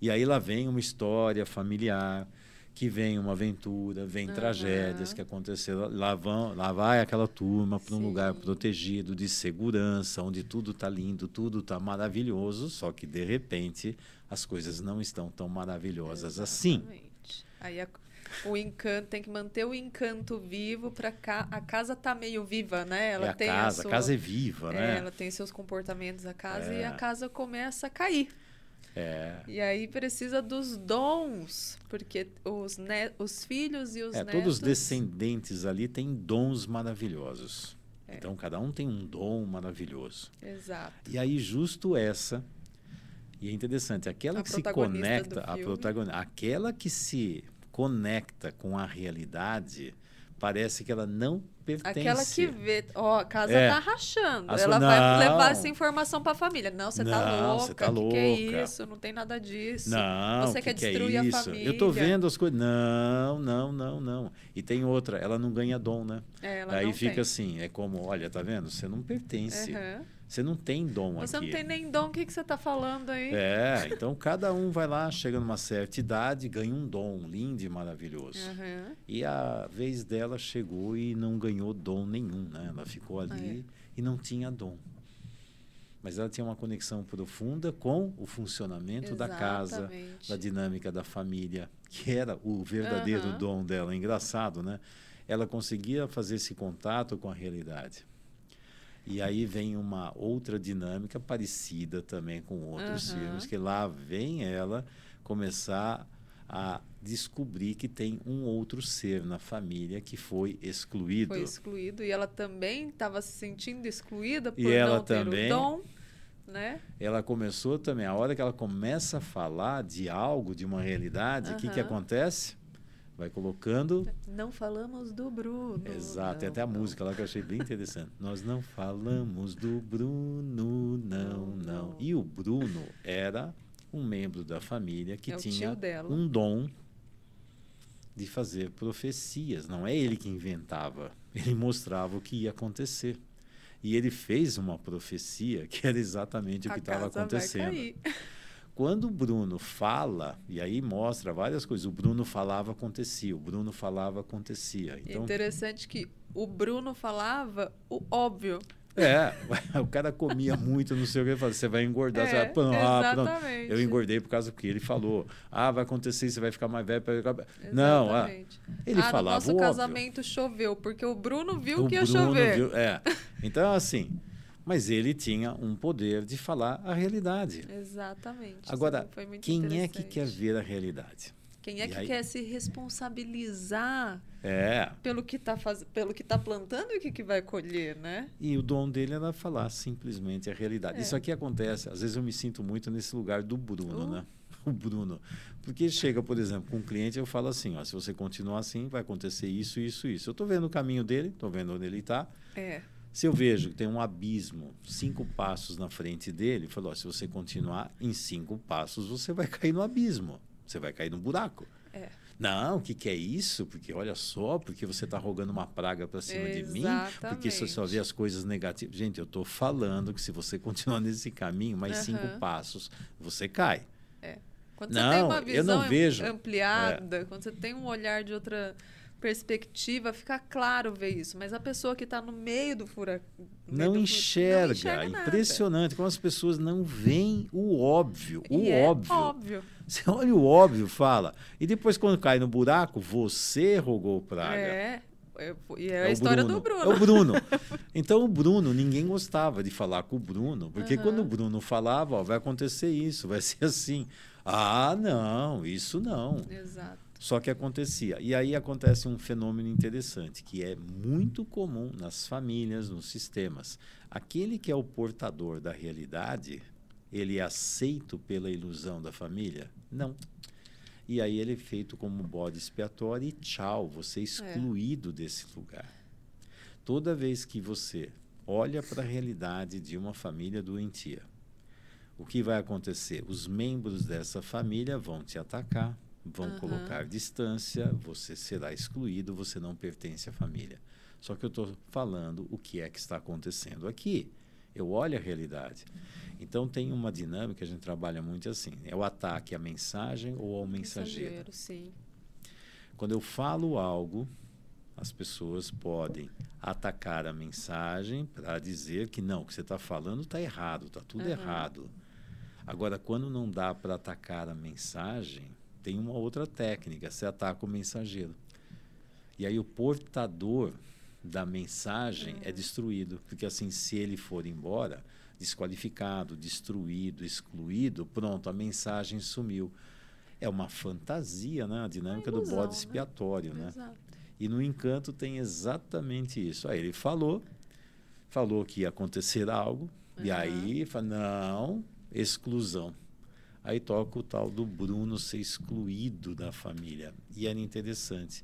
E aí lá vem uma história familiar, que vem uma aventura, vem Aham. tragédias que aconteceram. Lá, vão, lá vai aquela turma para um Sim. lugar protegido, de segurança, onde tudo está lindo, tudo está maravilhoso, só que de repente as coisas não estão tão maravilhosas assim. Exatamente. Aí a- o encanto tem que manter o encanto vivo para a casa tá meio viva, né? Ela é a tem casa, sua- a casa é viva, é, né? ela tem seus comportamentos a casa e É. a casa começa a cair. É. E aí precisa dos dons, porque os, ne os filhos e os É, netos... todos os descendentes ali têm dons maravilhosos. É. Então, cada um tem um dom maravilhoso. Exato. E aí, justo essa. E é interessante, aquela A que se conecta, a protagonista, aquela que se conecta com a realidade, parece que ela não pertence. Aquela que vê, ó, a casa É. tá rachando. A Ela sua- vai Não. levar essa informação pra família. Não, você tá Não, louca. você tá que que é louca. isso? Não tem nada disso. Não, Você que quer que é destruir a isso? Eu tô família. vendo as coisas. Não, não, não, não. E tem outra, ela não ganha dom, né? É, ela Aí não fica tem. assim, é como, olha, tá vendo? Você não pertence. Aham. Você não tem dom Você aqui. não tem nem dom, o que, que você tá falando aí? É, então cada um vai lá, chega numa certa idade, ganha um dom lindo e maravilhoso. Aham. E a vez dela chegou e não ganhou dom nenhum, né? Ela ficou ali e não tinha dom. Mas ela tinha uma conexão profunda com o funcionamento da casa, Exatamente. da dinâmica da família, que era o verdadeiro Aham. dom dela. Engraçado, né? Ela conseguia fazer esse contato com a realidade. E aí vem uma outra dinâmica parecida também com outros Aham. filmes, que lá vem ela começar a descobrir que tem um outro ser na família que foi excluído. Foi excluído. E ela também estava se sentindo excluída por E ela não ter também. o dom, né? Ela começou também, a hora que ela começa a falar de algo, de uma realidade, o que, que Aham. acontece? Vai colocando Não falamos do Bruno. Exato, tem não, até a não. música lá que eu achei bem interessante. Nós não falamos do Bruno, não, Não, não. E o Bruno era um membro da família que É o tinha um dom de fazer profecias. Não é ele que inventava, ele mostrava o que ia acontecer. E ele fez uma profecia que era exatamente o A que estava casa vai acontecendo. cair. Quando o Bruno fala, e aí mostra várias coisas, o Bruno falava, acontecia, o Bruno falava, acontecia. E Então, interessante que o Bruno falava o óbvio. É, o cara comia muito, não sei o que, ele você vai engordar. É, você vai, ah, pronto. exatamente. Eu engordei por causa do que ele falou. Ah, vai acontecer, você vai ficar mais velho. Não, ah, ele ah, falava no nosso óbvio. casamento choveu, porque o Bruno viu O que ia Bruno chover. viu- é. Então, assim, mas ele tinha um poder de falar a realidade. Exatamente. Agora, quem é que quer ver a realidade? Quem é E que aí- quer se responsabilizar É. pelo que está faz... pelo que tá plantando e o que, que vai colher, né? E o dom dele era falar simplesmente a realidade. É. Isso aqui acontece, às vezes eu me sinto muito nesse lugar do Bruno, Uh. né? O Bruno. Porque chega, por exemplo, com um cliente, eu falo assim, ó, se você continuar assim, vai acontecer isso, isso, isso. Eu estou vendo o caminho dele, estou vendo onde ele está. É. Se eu vejo que tem um abismo cinco passos na frente dele, eu falo, ó, se você continuar em cinco passos, você vai cair no abismo. Você vai cair no buraco. É. Não, o que, que é isso? Porque olha só, porque você está rogando uma praga para cima de mim, porque você só vê as coisas negativas. Gente, eu estou falando que se você continuar nesse caminho, mais cinco Aham. passos, você cai. Quando você Não, tem uma eu visão não am- vejo. É. ampliada, quando você tem um olhar de outra perspectiva, fica claro ver isso. Mas a pessoa que está no meio do furacão Não enxerga. não enxerga. Impressionante como as pessoas não veem o óbvio. O é óbvio. óbvio. Você olha o óbvio, fala. E depois, quando cai no buraco, você rogou praga. É. E é, É a o história Bruno. do Bruno. É o Bruno. Então, o Bruno, ninguém gostava de falar com o Bruno, porque Aham. quando o Bruno falava, ó, vai acontecer isso, vai ser assim. Ah, não, isso não. Exato. Só que acontecia. E aí acontece um fenômeno interessante, que é muito comum nas famílias, nos sistemas. Aquele que é o portador da realidade, ele é aceito pela ilusão da família? Não. E aí ele é feito como bode expiatório e tchau, você é excluído desse lugar. Toda vez que você olha para a realidade de uma família doentia, o que vai acontecer? Os membros dessa família vão te atacar, vão Aham. colocar distância, você será excluído, você não pertence à família. Só que eu estou falando o que é que está acontecendo aqui. Eu olho a realidade. Então tem uma dinâmica, a gente trabalha muito assim: é o ataque à mensagem ou ao mensageiro. sim. Quando eu falo algo, as pessoas podem atacar a mensagem para dizer que não, o que você está falando está errado, está tudo Aham. errado. Agora, quando não dá para atacar a mensagem, tem uma outra técnica: você ataca o mensageiro. E aí o portador da mensagem é destruído, porque assim, se ele for embora, desqualificado, destruído, excluído, pronto, a mensagem sumiu. É uma fantasia, né? A dinâmica do ilusão, bode né? expiatório, né? Exato. E no encanto tem exatamente isso. Aí ele falou, falou que ia acontecer algo, e Aham. aí fala, não, exclusão. Aí toca o tal do Bruno ser excluído da família. E era interessante.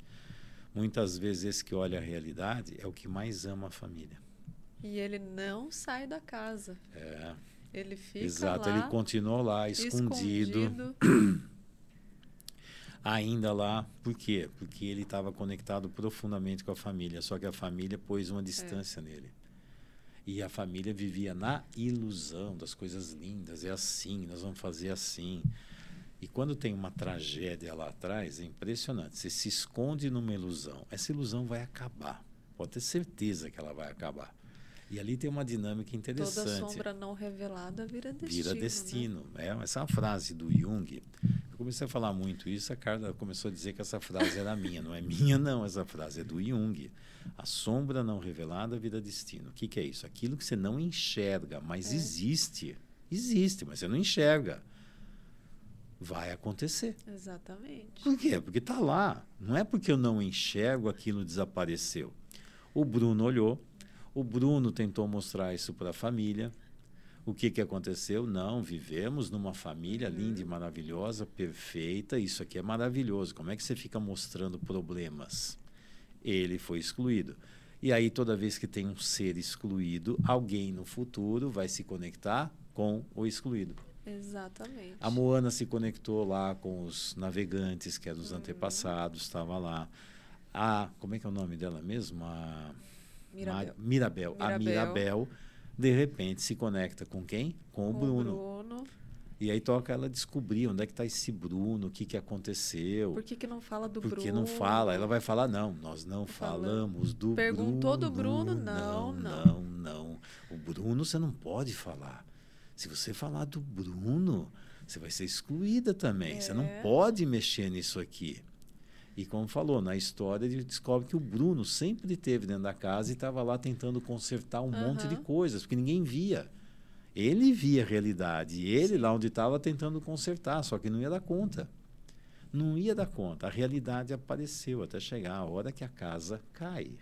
Muitas vezes esse que olha a realidade é o que mais ama a família. E ele não sai da casa. É, Ele fica exato. lá Ele continuou lá, escondido, escondido. ainda lá. Por quê? Porque ele estava conectado profundamente com a família, só que a família pôs uma distância nele. E a família vivia na ilusão das coisas lindas, é assim, nós vamos fazer assim. E quando tem uma tragédia lá atrás, é impressionante. Você se esconde numa ilusão. Essa ilusão vai acabar. Pode ter certeza que ela vai acabar. E ali tem uma dinâmica interessante. Toda sombra não revelada vira destino. Vira né? destino. É, essa é uma frase do Jung. Eu comecei a falar muito isso, a Carla começou a dizer que essa frase era minha. Não é minha, não, essa frase é do Jung. A sombra não revelada vira destino. O que, que é isso? Aquilo que você não enxerga, mas É. existe. Existe, mas você não enxerga. Vai acontecer. Exatamente. Por quê? Porque está lá. Não é porque eu não enxergo aquilo desapareceu. O Bruno olhou, o Bruno tentou mostrar isso para a família. O que, que aconteceu? Não, vivemos numa família linda e maravilhosa, perfeita. Isso aqui é maravilhoso. Como é que você fica mostrando problemas? Ele foi excluído. E aí, toda vez que tem um ser excluído, alguém no futuro vai se conectar com o excluído. Exatamente. A Moana se conectou lá com os navegantes, que eram os antepassados, estava lá. A, como é que é o nome dela mesmo? A Mirabel. Ma- Mirabel. A Mirabel. Mirabel, de repente, se conecta com quem? Com o Com Bruno. Bruno. E aí toca ela descobrir onde é que está esse Bruno, o que, que aconteceu. Por que, que não fala do Por Bruno? que não fala? Ela vai falar, não, nós não Falando. falamos do Perguntou Bruno. do Bruno? Não, Não, não, não. Bruno você não pode falar. Se você falar do Bruno, você vai ser excluída também. É. Você não é. pode mexer nisso aqui. E como falou, na história ele descobre que o Bruno sempre esteve dentro da casa e estava lá tentando consertar um uhum. monte de coisas, porque ninguém via. Ele via a realidade, e ele lá onde estava tentando consertar, só que não ia dar conta. Não ia dar conta. A realidade apareceu até chegar a hora que a casa cai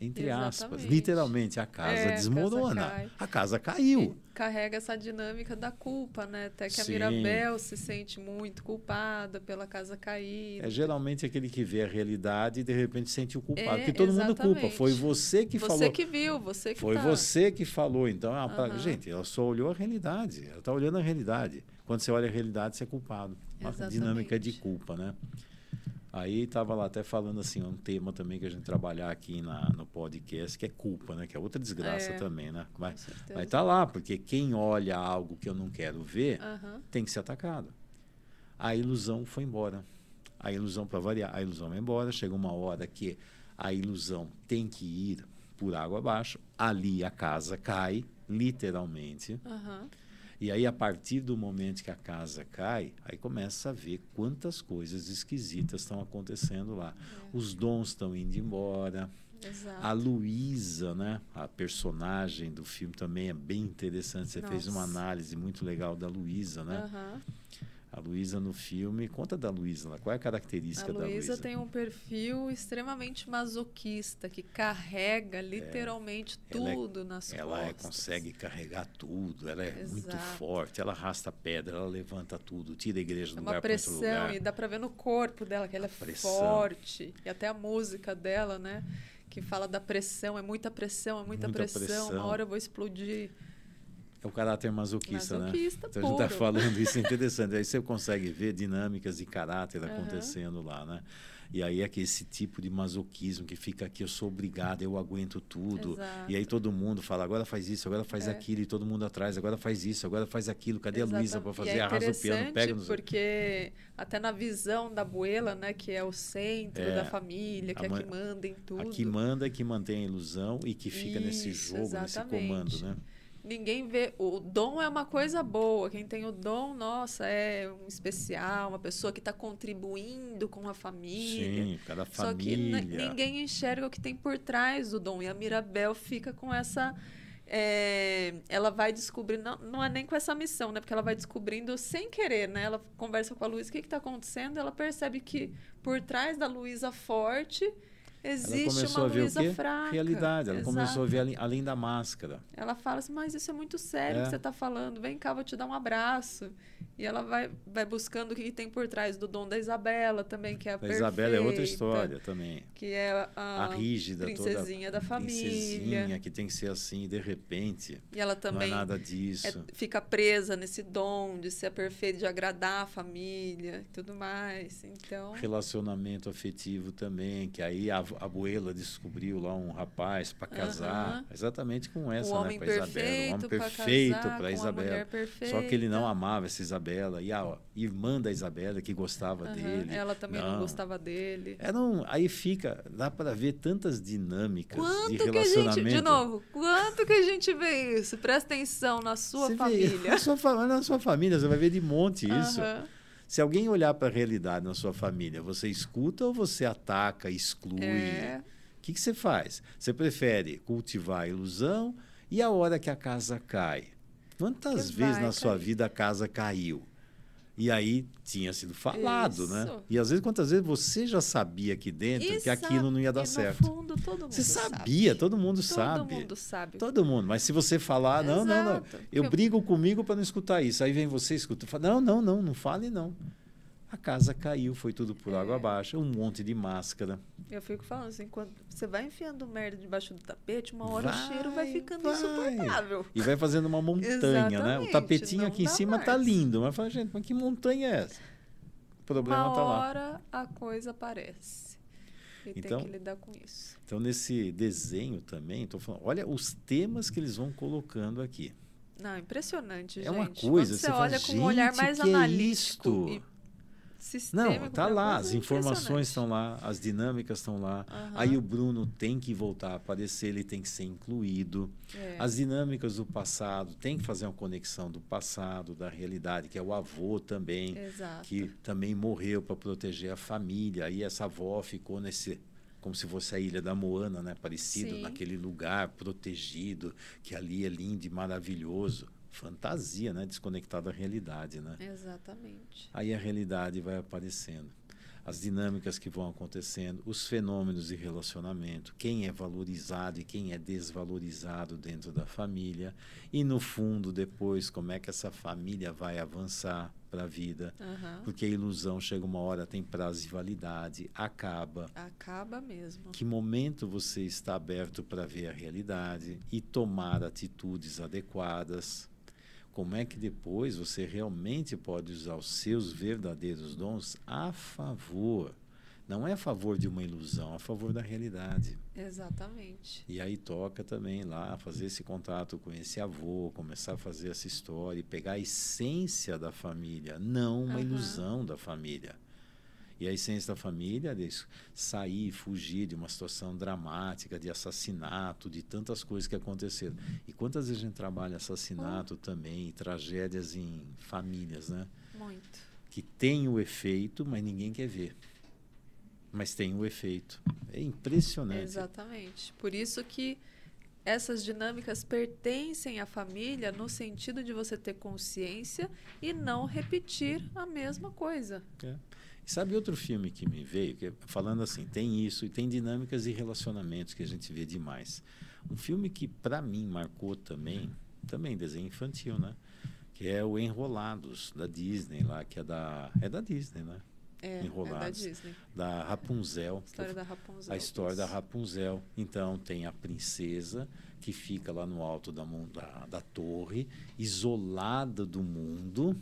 entre Exatamente. aspas. Literalmente, a casa é, desmorona. A casa, a casa caiu. E carrega essa dinâmica da culpa, né? Até que Sim. a Mirabel se sente muito culpada pela casa cair. É geralmente aquele que vê a realidade e de repente sente o culpado. É, porque todo exatamente. mundo culpa. Foi você que você falou. Você que viu, você que Foi tá. você que falou. Então, uhum. gente, ela só olhou a realidade. Ela está olhando a realidade. Quando você olha a realidade, você é culpado. Uma exatamente. dinâmica de culpa, né? Aí estava lá até falando assim, um tema também que a gente trabalhar aqui na, no podcast, que é culpa, né? Que é outra desgraça é, também, né? Mas, mas tá lá, porque quem olha algo que eu não quero ver uhum. tem que ser atacado. A ilusão foi embora. A ilusão, para variar, a ilusão vai embora. Chega uma hora que a ilusão tem que ir por água abaixo. Ali a casa cai, literalmente. Uhum. E aí, a partir do momento que a casa cai, aí começa a ver quantas coisas esquisitas estão acontecendo lá. É. Os dons estão indo embora. Exato. A Luísa, né? A personagem do filme também é bem interessante. Você Nossa. fez uma análise muito legal da Luísa, né? Uhum. A Luísa no filme, conta da Luísa, qual é a característica a da Luísa? A Luísa tem um perfil extremamente masoquista, que carrega literalmente é, tudo é, nas ela costas. Ela consegue carregar tudo, ela é Exato. muito forte, ela arrasta pedra, ela levanta tudo, tira a igreja do é lugar para outro lugar. E dá para ver no corpo dela que ela a é pressão. forte. E até a música dela, né? Que fala da pressão, é muita pressão, é muita, muita pressão, pressão, uma hora eu vou explodir. É o caráter masoquista, masoquista né? Então puro. a gente está falando isso, é interessante. aí você consegue ver dinâmicas de caráter uhum. acontecendo lá, né? E aí é que esse tipo de masoquismo que fica aqui, eu sou obrigado, eu aguento tudo. Exato. E aí todo mundo fala, agora faz isso, agora faz é. aquilo, e todo mundo atrás, agora faz isso, agora faz aquilo. Cadê Exato. a Luísa para fazer? E é Arrasa o piano, pega nos... porque até na visão da Buela, né, que é o centro é, da família, que é a que manda em tudo. A que manda é que mantém a ilusão e que fica isso, nesse jogo, exatamente. nesse comando, né? Ninguém vê. O dom é uma coisa boa. Quem tem o dom, nossa, é um especial, uma pessoa que está contribuindo com a família. Sim, cada família. Só que ninguém enxerga o que tem por trás do dom. E a Mirabel fica com essa. É, ela vai descobrindo, não, não é nem com essa missão, né? Porque ela vai descobrindo sem querer, né? Ela conversa com a Luísa, o que está acontecendo? Ela percebe que por trás da Luísa forte Existe ela começou uma a ver Luísa o quê? fraca. Realidade. Ela Exato. começou a ver além, além, da máscara. Ela fala assim, mas isso é muito sério é. que você está falando. Vem cá, vou te dar um abraço. E ela vai, vai buscando o que tem por trás do dom da Isabela também, que é a, a perfeita, Isabela é outra história também. Que é a, a rígida, princesinha toda, da família. Princesinha, que tem que ser assim, de repente. E ela também não é nada disso. É, fica presa nesse dom de ser perfeita, de agradar a família e tudo mais. Então... Relacionamento afetivo também, que aí a abuela descobriu lá um rapaz para casar, exatamente com essa, o né, para Isabela, o homem perfeito para Isabela. Só que ele não amava essa Isabela e a irmã da Isabela que gostava dele. Ela também não, não gostava dele. Era um, aí fica, dá para ver tantas dinâmicas quanto de relacionamento. Que a gente, de novo, quanto que a gente vê isso? Presta atenção na sua você família. Vê, na, sua, na sua família, você vai ver de monte isso. Se alguém olhar para a realidade na sua família, você escuta ou você ataca, exclui? É. O que, que você faz? Você prefere cultivar a ilusão e a hora que a casa cai? Quantas que vezes na cair. sua vida a casa caiu? E aí tinha sido falado, né? Isso. né? E às vezes, quantas vezes você já sabia aqui dentro e que aquilo não ia dar certo? No fundo, todo mundo você sabia, sabe. todo mundo todo sabe. Todo mundo sabe. Todo mundo. Mas se você falar, não, Exato. não, não. Eu, brigo comigo para não escutar isso. Aí vem você e escuta. Fala, não, não, não, não fale não. A casa caiu, foi tudo por é. água abaixo, um monte de máscara. Eu fico falando assim, quando você vai enfiando merda debaixo do tapete, uma hora vai, o cheiro vai ficando vai. insuportável. E vai fazendo uma montanha, né? O tapetinho aqui em cima tá mais. tá lindo, mas fala, gente, mas que montanha é essa? O problema uma tá lá. Uma hora a coisa aparece. E então, tem que lidar com isso. Então, nesse desenho também, estou falando, olha os temas que eles vão colocando aqui. Não, impressionante, é gente. É uma coisa, Quando você, você olha fala, com um olhar mais é analítico é e sistêmico. Não, tá lá, as informações estão lá, as dinâmicas estão lá. Uhum. Aí o Bruno tem que voltar a aparecer, ele tem que ser incluído. É. As dinâmicas do passado, tem que fazer uma conexão do passado, da realidade, que é o avô também, Exato. que também morreu para proteger a família. Aí essa avó ficou nesse como se fosse a ilha da Moana, né, parecido Sim. naquele lugar protegido, que ali é lindo e maravilhoso fantasia, né? Desconectada da realidade, né? Exatamente. Aí a realidade vai aparecendo. As dinâmicas que vão acontecendo, os fenômenos de relacionamento, quem é valorizado e quem é desvalorizado dentro da família, e no fundo, depois, como é que essa família vai avançar para a vida. Uhum. Porque a ilusão chega uma hora, tem prazo de validade, acaba. Acaba mesmo. Que momento você está aberto para ver a realidade e tomar atitudes adequadas como é que depois você realmente pode usar os seus verdadeiros dons a favor. Não é a favor de uma ilusão, é a favor da realidade. Exatamente. E aí toca também lá fazer esse contato com esse avô, começar a fazer essa história e pegar a essência da família, não uma uhum. ilusão da família. E a essência da família é sair, fugir de uma situação dramática, de assassinato, de tantas coisas que aconteceram. E quantas vezes a gente trabalha assassinato oh. também, tragédias em famílias, né? Muito. Que tem o efeito, mas ninguém quer ver. Mas tem o efeito. É impressionante. Exatamente. Por isso que essas dinâmicas pertencem à família no sentido de você ter consciência e não repetir a mesma coisa. É. Sabe outro filme que me veio, que é, falando assim, tem isso e tem dinâmicas e relacionamentos que a gente vê demais. Um filme que para mim marcou também, também desenho infantil, né? Que é o Enrolados da Disney lá, que é da é da Disney, né? É, Enrolados, é da Disney. Da Rapunzel. A história da Rapunzel. A história isso. da Rapunzel. Então tem a princesa que fica lá no alto da, da, da torre, isolada do mundo,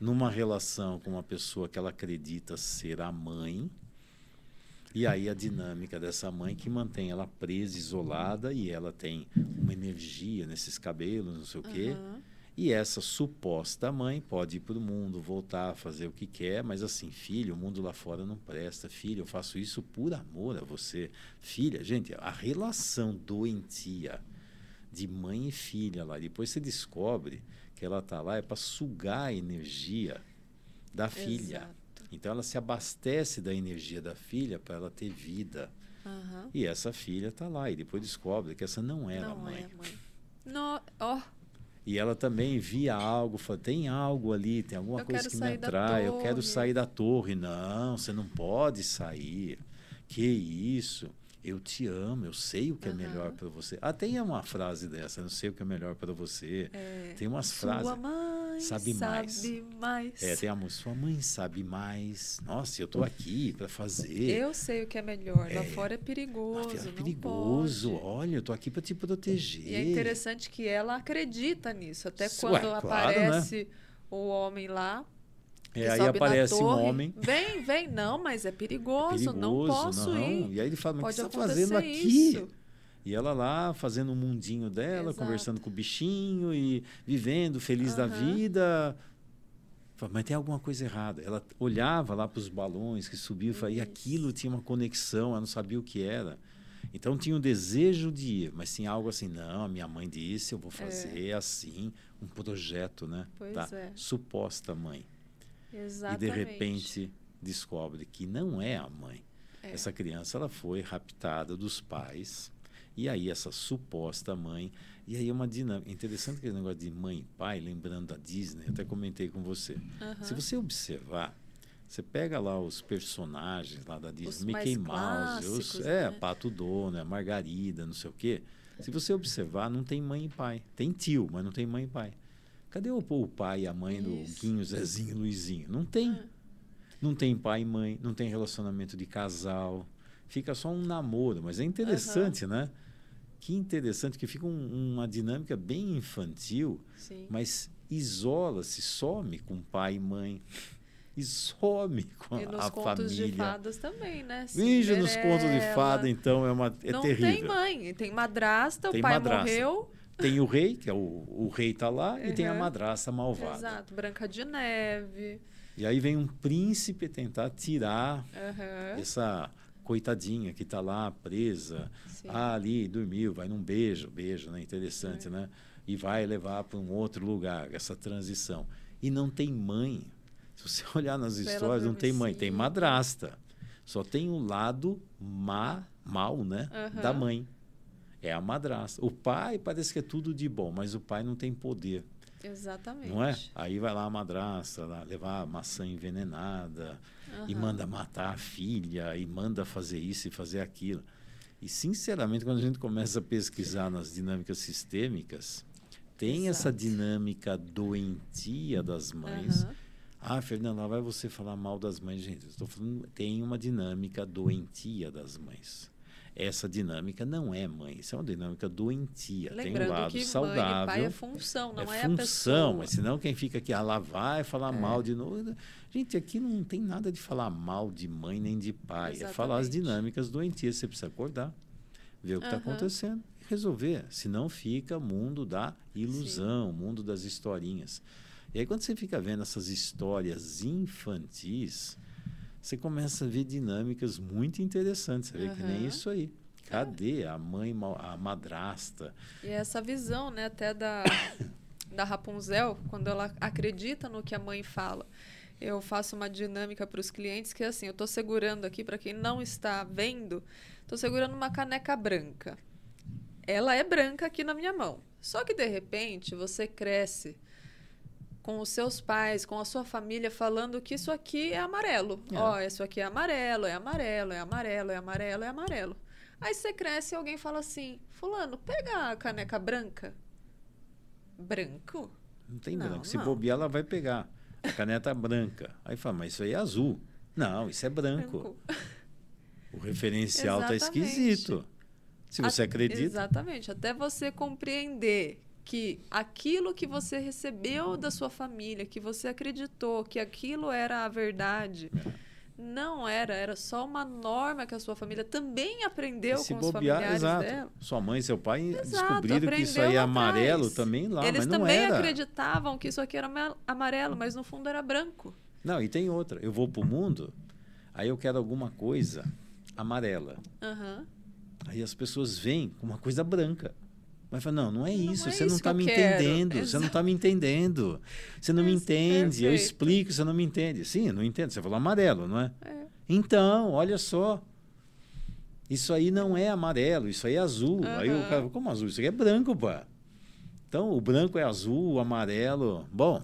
numa relação com uma pessoa que ela acredita ser a mãe. E aí a dinâmica dessa mãe que mantém ela presa, isolada, e ela tem uma energia nesses cabelos, não sei o quê. Uhum. E essa suposta mãe pode ir para o mundo, voltar a fazer o que quer, mas assim, filho, o mundo lá fora não presta. Filho, eu faço isso por amor a você. Filha, gente, a relação doentia de mãe e filha lá, depois você descobre que ela está lá é para sugar a energia da filha. Exato. Então ela se abastece da energia da filha para ela ter vida. Uhum. E essa filha está lá e depois descobre que essa não era não a mãe. É mãe. No, oh. E ela também via algo, falou, tem algo ali, tem alguma eu coisa que me atrai, eu quero sair da torre. Não, você não pode sair. Que isso? Eu te amo, eu sei o que uhum. é melhor para você. Ah, tem uma frase dessa, eu sei o que é melhor para você. É, tem umas sua frases. Mãe sabe mais. Sabe mais. É, tem a música, sua mãe sabe mais. Nossa, eu estou aqui para fazer. Eu sei o que é melhor. É, Lá fora é perigoso. É perigoso. Olha, eu estou aqui para te proteger. E é interessante que ela acredita nisso. Até quando Ué, claro, aparece né? o homem lá, é, aí aparece um homem. Vem, vem, não, mas é perigoso, é perigoso não posso não. ir. E aí ele fala, mas o que você está fazendo aqui? Isso. E ela lá fazendo um mundinho dela, Exato. conversando com o bichinho e vivendo feliz uhum. da vida. Mas tem alguma coisa errada. Ela olhava lá para os balões que subiam e aquilo tinha uma conexão, ela não sabia o que era. Então tinha um desejo de ir, mas tinha algo assim, não, a minha mãe disse, eu vou é. fazer é. assim, um projeto, né? Pois tá. é. Suposta mãe. Exatamente. E de repente descobre que não é a mãe. É. Essa criança ela foi raptada dos pais. E aí essa suposta mãe, e aí é uma dinâmica interessante aquele negócio de mãe e pai, lembrando da Disney, até comentei com você. Uhum. Se você observar, você pega lá os personagens lá da Disney, os Mickey Mouse, os, é, né? Pato Dono, Margarida, não sei o quê. Se você observar, não tem mãe e pai. Tem tio, mas não tem mãe e pai. Cadê o, o pai e a mãe do Guinho, Zezinho e Luizinho? Não tem. Ah. Não tem pai e mãe, não tem relacionamento de casal. Fica só um namoro, mas é interessante, uhum. né? Que interessante que fica um, uma dinâmica bem infantil, Sim. mas isola-se, some com pai e mãe e some com e nos a contos família. de fadas também, né? Veja nos contos de fada, então, é, uma, é não terrível. Não tem mãe, tem madrasta, tem o pai madrasta. morreu. Tem o rei, que é o, o rei tá lá, uhum. e tem a madrasta malvada. Exato, Branca de Neve. E aí vem um príncipe tentar tirar Aham. essa coitadinha que está lá presa. Sim. Ah, ali dormiu, vai num beijo, beijo, né? Interessante, né? E vai levar para um outro lugar, essa transição. E não tem mãe. Se você olhar nas Bela histórias, não tem mãe, tem madrasta. Só tem o lado má, mal, né? Aham. Da mãe. É a madrasta. O pai parece que é tudo de bom, mas o pai não tem poder. Exatamente. Não é? Aí vai lá a madrasta lá, levar a maçã envenenada e Aham. manda matar a filha e manda fazer isso e fazer aquilo. E sinceramente, quando a gente começa a pesquisar nas dinâmicas sistêmicas, tem essa Exato. dinâmica doentia das mães. Aham. Ah, Fernanda, lá vai você falar mal das mães, gente. Eu Estou falando, tem uma dinâmica doentia das mães. Essa dinâmica não é mãe, isso é uma dinâmica doentia. tem Lembrando um lado que saudável. mãe e pai é função, não é, é a função, pessoa. mas senão quem fica aqui, ah, lá vai falar É. mal de novo. Gente, aqui não tem nada de falar mal de mãe nem de pai. É falar as Exatamente. dinâmicas doentias. Você precisa acordar, ver o que está Aham. acontecendo e resolver. Senão fica mundo da ilusão, mundo das historinhas. E aí, quando você fica vendo essas histórias infantis, você começa a ver dinâmicas muito interessantes. Você vê que nem isso aí. Cadê a mãe, a madrasta? E essa visão, né, até da, da Rapunzel, quando ela acredita no que a mãe fala. Eu faço uma dinâmica para os clientes que é assim, eu estou segurando aqui, para quem não está vendo, estou segurando uma caneca branca. Ela é branca aqui na minha mão. Só que, de repente, você cresce com os seus pais, com a sua família, falando que isso aqui é amarelo. É. Ó, isso aqui é amarelo, é amarelo, é amarelo, é amarelo, é amarelo. Aí você cresce e alguém fala assim: Fulano, pega a caneca branca. Branco? Não tem Não, branco. Se não. bobear, ela vai pegar. A caneta branca. Aí fala, mas isso aí é azul. Não, isso é branco. O referencial está esquisito. Se você acredita. Exatamente. Até você compreender que aquilo que você recebeu da sua família, que você acreditou que aquilo era a verdade, não era, era só uma norma que a sua família também aprendeu se com os bobear, familiares exato. dela. Sua mãe e seu pai Exato, descobriram que isso aí é amarelo atrás. também lá, Eles mas não também era. acreditavam que isso aqui era ama- amarelo, mas no fundo era branco. Não, e tem outra. Eu vou pro mundo, aí eu quero alguma coisa amarela. Aham. Aí as pessoas vêm com uma coisa branca. Mas fala, não, não é Não isso, é você não está que eu me quero. entendendo, você não está me entendendo. Você não me entende, eu perfeito. explico, você não me entende. Sim, eu não entendo, você falou amarelo, não é? É. Então, olha só. Isso aí não é amarelo, isso aí é azul. Aí o cara, como azul? Isso aqui é branco, pá. Então, o branco é azul, o amarelo. Bom,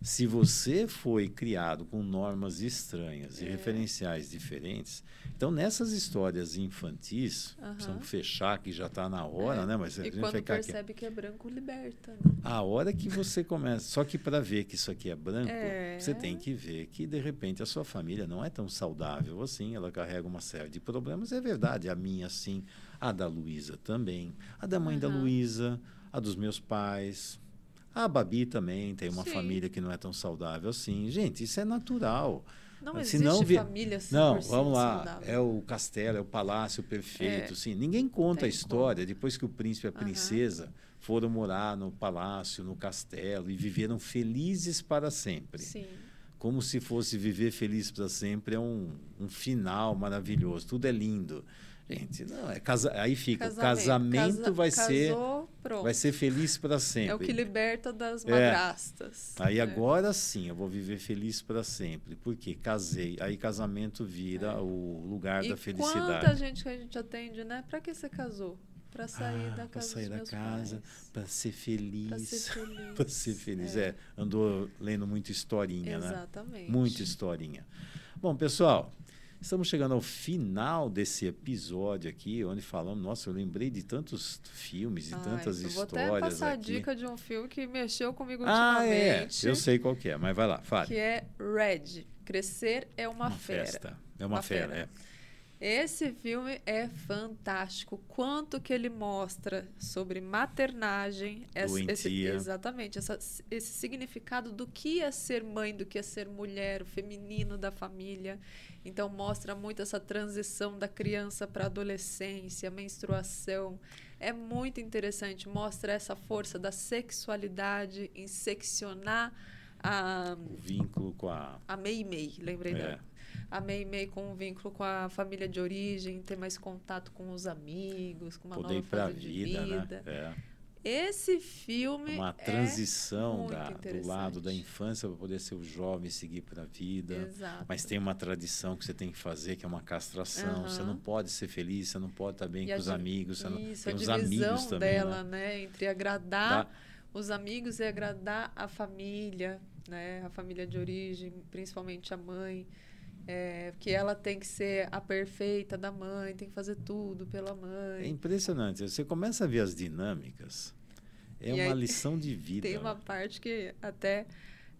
se você foi criado com normas estranhas e É. referenciais diferentes, então nessas histórias infantis, Aham. precisamos fechar que já está na hora, É. né? Mas a E gente quando ficar aqui. percebe que é branco, liberta. Né? A hora que você começa, só que para ver que isso aqui é branco, É. você tem que ver que de repente a sua família não é tão saudável assim, ela carrega uma série de problemas, é verdade, a minha sim, a da Luísa também, a da mãe da. Luísa, a dos meus pais, a Babi também tem uma Sim. família que não é tão saudável assim. Gente, isso é natural. Não Se existe não vi- família 100% Não, vamos lá. saudável. É o castelo, é o palácio perfeito. É. Sim. Ninguém conta a Tem história depois que o príncipe e a princesa foram morar no palácio, no castelo e viveram felizes para sempre. Sim. Como se fosse viver feliz para sempre é um, um final maravilhoso. Tudo é lindo. Gente, não, é casa... aí fica. O casamento Casa- vai ser casou, pronto. vai ser feliz para sempre. É o que liberta das É. madrastas. Aí É. agora sim eu vou viver feliz para sempre. Porque casei. Aí casamento vira o lugar É. E da felicidade. quanta gente que a gente atende, né? Pra que você casou? Pra sair Ah, da casa sair dos da casa. Para ser feliz. Pra ser feliz. Para ser feliz. É. É. andou lendo muita historinha, né? Exatamente. Muita historinha. Bom, pessoal, estamos chegando ao final desse episódio aqui, onde falamos, nossa, eu lembrei de tantos filmes e tantas eu vou até histórias passar aqui. a dica de um filme que mexeu comigo ah, é. ultimamente. Eu sei qual que é, mas vai lá, fale. Que é Red. Crescer é uma, fera. festa. É uma, Uma fera, fera. é. Esse filme é fantástico. Quanto que ele mostra sobre maternagem, esse, exatamente, essa- esse significado do que é ser mãe, do que é ser mulher, o feminino da família. Então mostra muito essa transição da criança para a adolescência, menstruação. É muito interessante, mostra essa força da sexualidade em seccionar A, o vínculo com a. A Mei Mei, lembrei É. dela. A Mei Mei com um vínculo com a família de origem, ter mais contato com os amigos, com uma poder nova fase de vida, vida. né? Esse filme É. Uma é transição muito da, do lado da infância para poder ser o jovem e seguir para a vida. Exato. Mas tem uma tradição que você tem que fazer, que é uma castração. Você Aham. não pode ser feliz, você não pode estar bem E com os amigos. Você não... Isso, Tem a os amigos também. dela, né? né? Entre agradar Dá- os amigos e agradar a família, né? A família de origem, principalmente a mãe. É, que ela tem que ser a perfeita da mãe, tem que fazer tudo pela É mãe. impressionante. Você começa a ver as dinâmicas. É E uma aí, lição de vida. Tem uma parte que até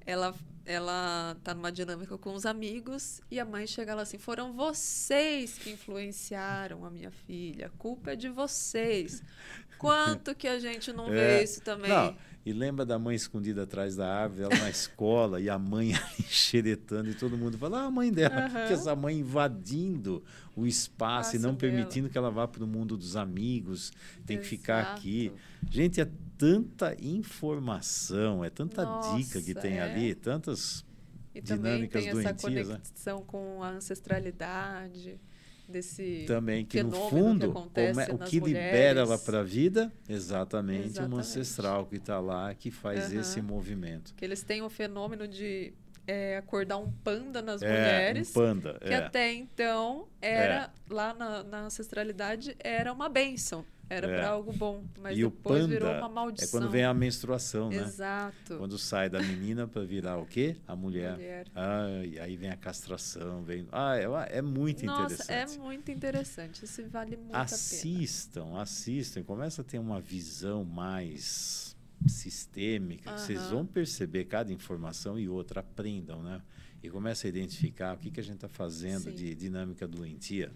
ela ela tá numa dinâmica com os amigos e a mãe chega lá assim: "Foram vocês que influenciaram a minha filha. A culpa é de vocês." Quanto que a gente não É. vê isso também? Não, e lembra da mãe escondida atrás da árvore, ela na escola, e a mãe ali xeretando, e todo mundo fala, ah, a mãe dela, Aham. que essa mãe invadindo o espaço e Espaço não dela. permitindo que ela vá para o mundo dos amigos, tem que ficar Exato. aqui. Gente, é tanta informação, é tanta dica que Nossa, tem é. ali, tantas E também dinâmicas tem essa doentias, né? conexão com a ancestralidade desse também que no fundo que é- o nas que libera ela mulheres. para a vida exatamente, Exatamente. uma ancestral que está lá que faz Aham. esse movimento que eles têm o fenômeno de é, acordar um panda nas é mulheres. um panda que é. até então era lá na, na ancestralidade era uma bênção, era É. para algo bom, mas e depois virou uma é maldição. quando vem a menstruação né Exato. quando sai da menina para virar o quê a mulher, Mulher. Ah, e aí vem a castração vem ah é, é muito Nossa, é interessante muito interessante. Isso vale muito a pena. assistam assistam começa a ter uma visão mais sistêmica, vocês Aham. vão perceber cada informação e outra, aprendam, né? E começa a identificar o que, que a gente está fazendo Sim. de dinâmica doentia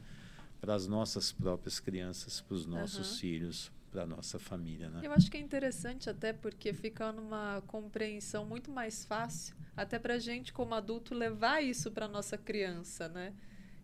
para as nossas próprias crianças, para os nossos Aham. filhos, para a nossa família, né? Eu acho que é interessante até porque fica numa compreensão muito mais fácil, até para a gente como adulto levar isso para nossa criança, né?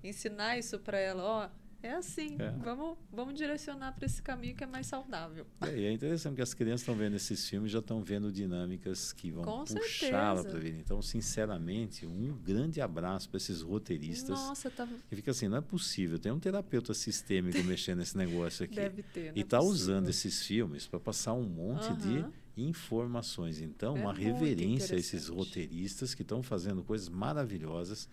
Ensinar isso para ela, ó, é assim, É. vamos, vamos direcionar para esse caminho que é mais saudável. É, E é interessante que as crianças estão vendo esses filmes já estão vendo dinâmicas que vão puxá-la para a vida. Então, sinceramente, um grande abraço para esses roteiristas. Nossa, tá, Que fica assim, não é possível. Tem um terapeuta sistêmico mexendo nesse negócio aqui. deve ter. E é está usando esses filmes para passar um monte Aham. de informações. Então, É uma reverência a esses roteiristas que estão fazendo coisas maravilhosas,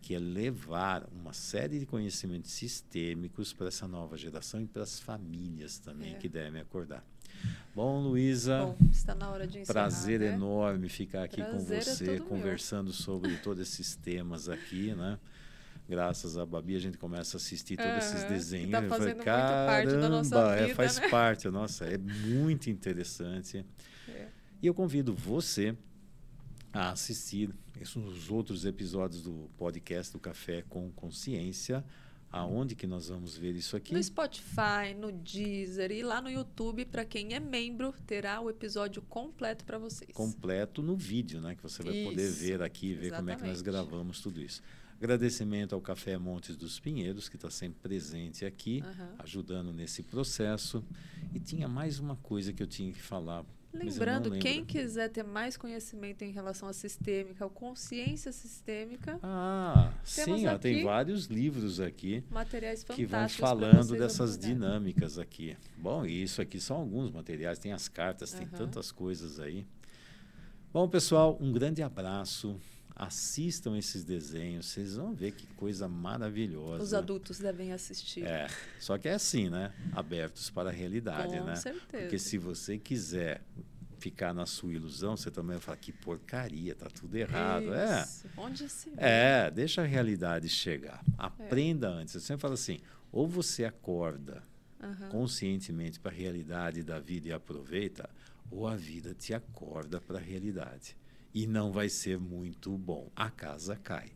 que é levar uma série de conhecimentos sistêmicos para essa nova geração e para as famílias também É. que devem acordar. Bom, Luísa, Bom, está na hora de encerrar, prazer né? enorme ficar aqui com Prazer é você, meu. conversando sobre todos esses temas aqui, né? Graças a Babi, a gente começa a assistir todos esses Aham, que desenhos. tá fazendo muito parte da nossa "Caramba, é, vida, faz né?" parte, nossa, é muito interessante. É. E eu convido você a assistir os outros episódios do podcast do Café com Consciência. Aonde que nós vamos ver isso aqui? No Spotify, no Deezer e lá no YouTube, para quem é membro, terá o episódio completo para vocês. completo no vídeo, né? Que você vai poder Isso, ver aqui, ver como é que nós exatamente. gravamos tudo isso. Agradecimento ao Café Montes dos Pinheiros, que está sempre presente aqui, Aham. ajudando nesse processo. E tinha mais uma coisa que eu tinha que falar. Lembrando, quem quiser ter mais conhecimento em relação à sistêmica, ou consciência sistêmica, Ah, sim, ó, tem vários livros aqui materiais que vão fantásticos. falando dessas dinâmicas aqui. Bom, e isso aqui são alguns materiais, tem as cartas, tem tantas coisas aí. Bom, pessoal, um grande abraço. Assistam esses desenhos, vocês vão ver que coisa maravilhosa. Os adultos devem assistir. É, só que é assim, né? Abertos para a realidade, Com né? certeza. Porque se você quiser ficar na sua ilusão, você também vai falar que porcaria, tá tudo errado. É. Isso. Onde se vê. É, deixa a realidade chegar. Aprenda antes. Eu sempre falo assim: ou você acorda Aham. conscientemente para a realidade da vida e aproveita, ou a vida te acorda para a realidade. E não vai ser muito bom. A casa cai.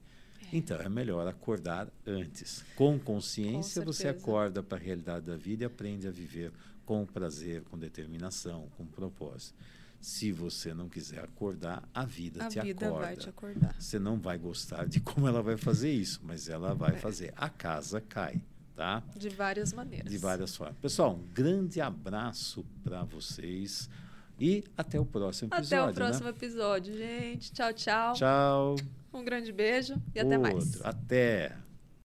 Então é melhor acordar antes. Com consciência, Com você acorda para a realidade da vida e aprende a viver com prazer, com determinação, com propósito. Se você não quiser acordar, a vida A te vida acorda. vai te acordar. Você não vai gostar de como ela vai fazer isso, mas ela vai É. fazer. A casa cai, tá? De várias maneiras. De várias formas. Pessoal, um grande abraço para vocês. E até o próximo episódio. Até o próximo né? episódio, gente. Tchau, tchau. Tchau. Um grande beijo e até mais. Outro. Até.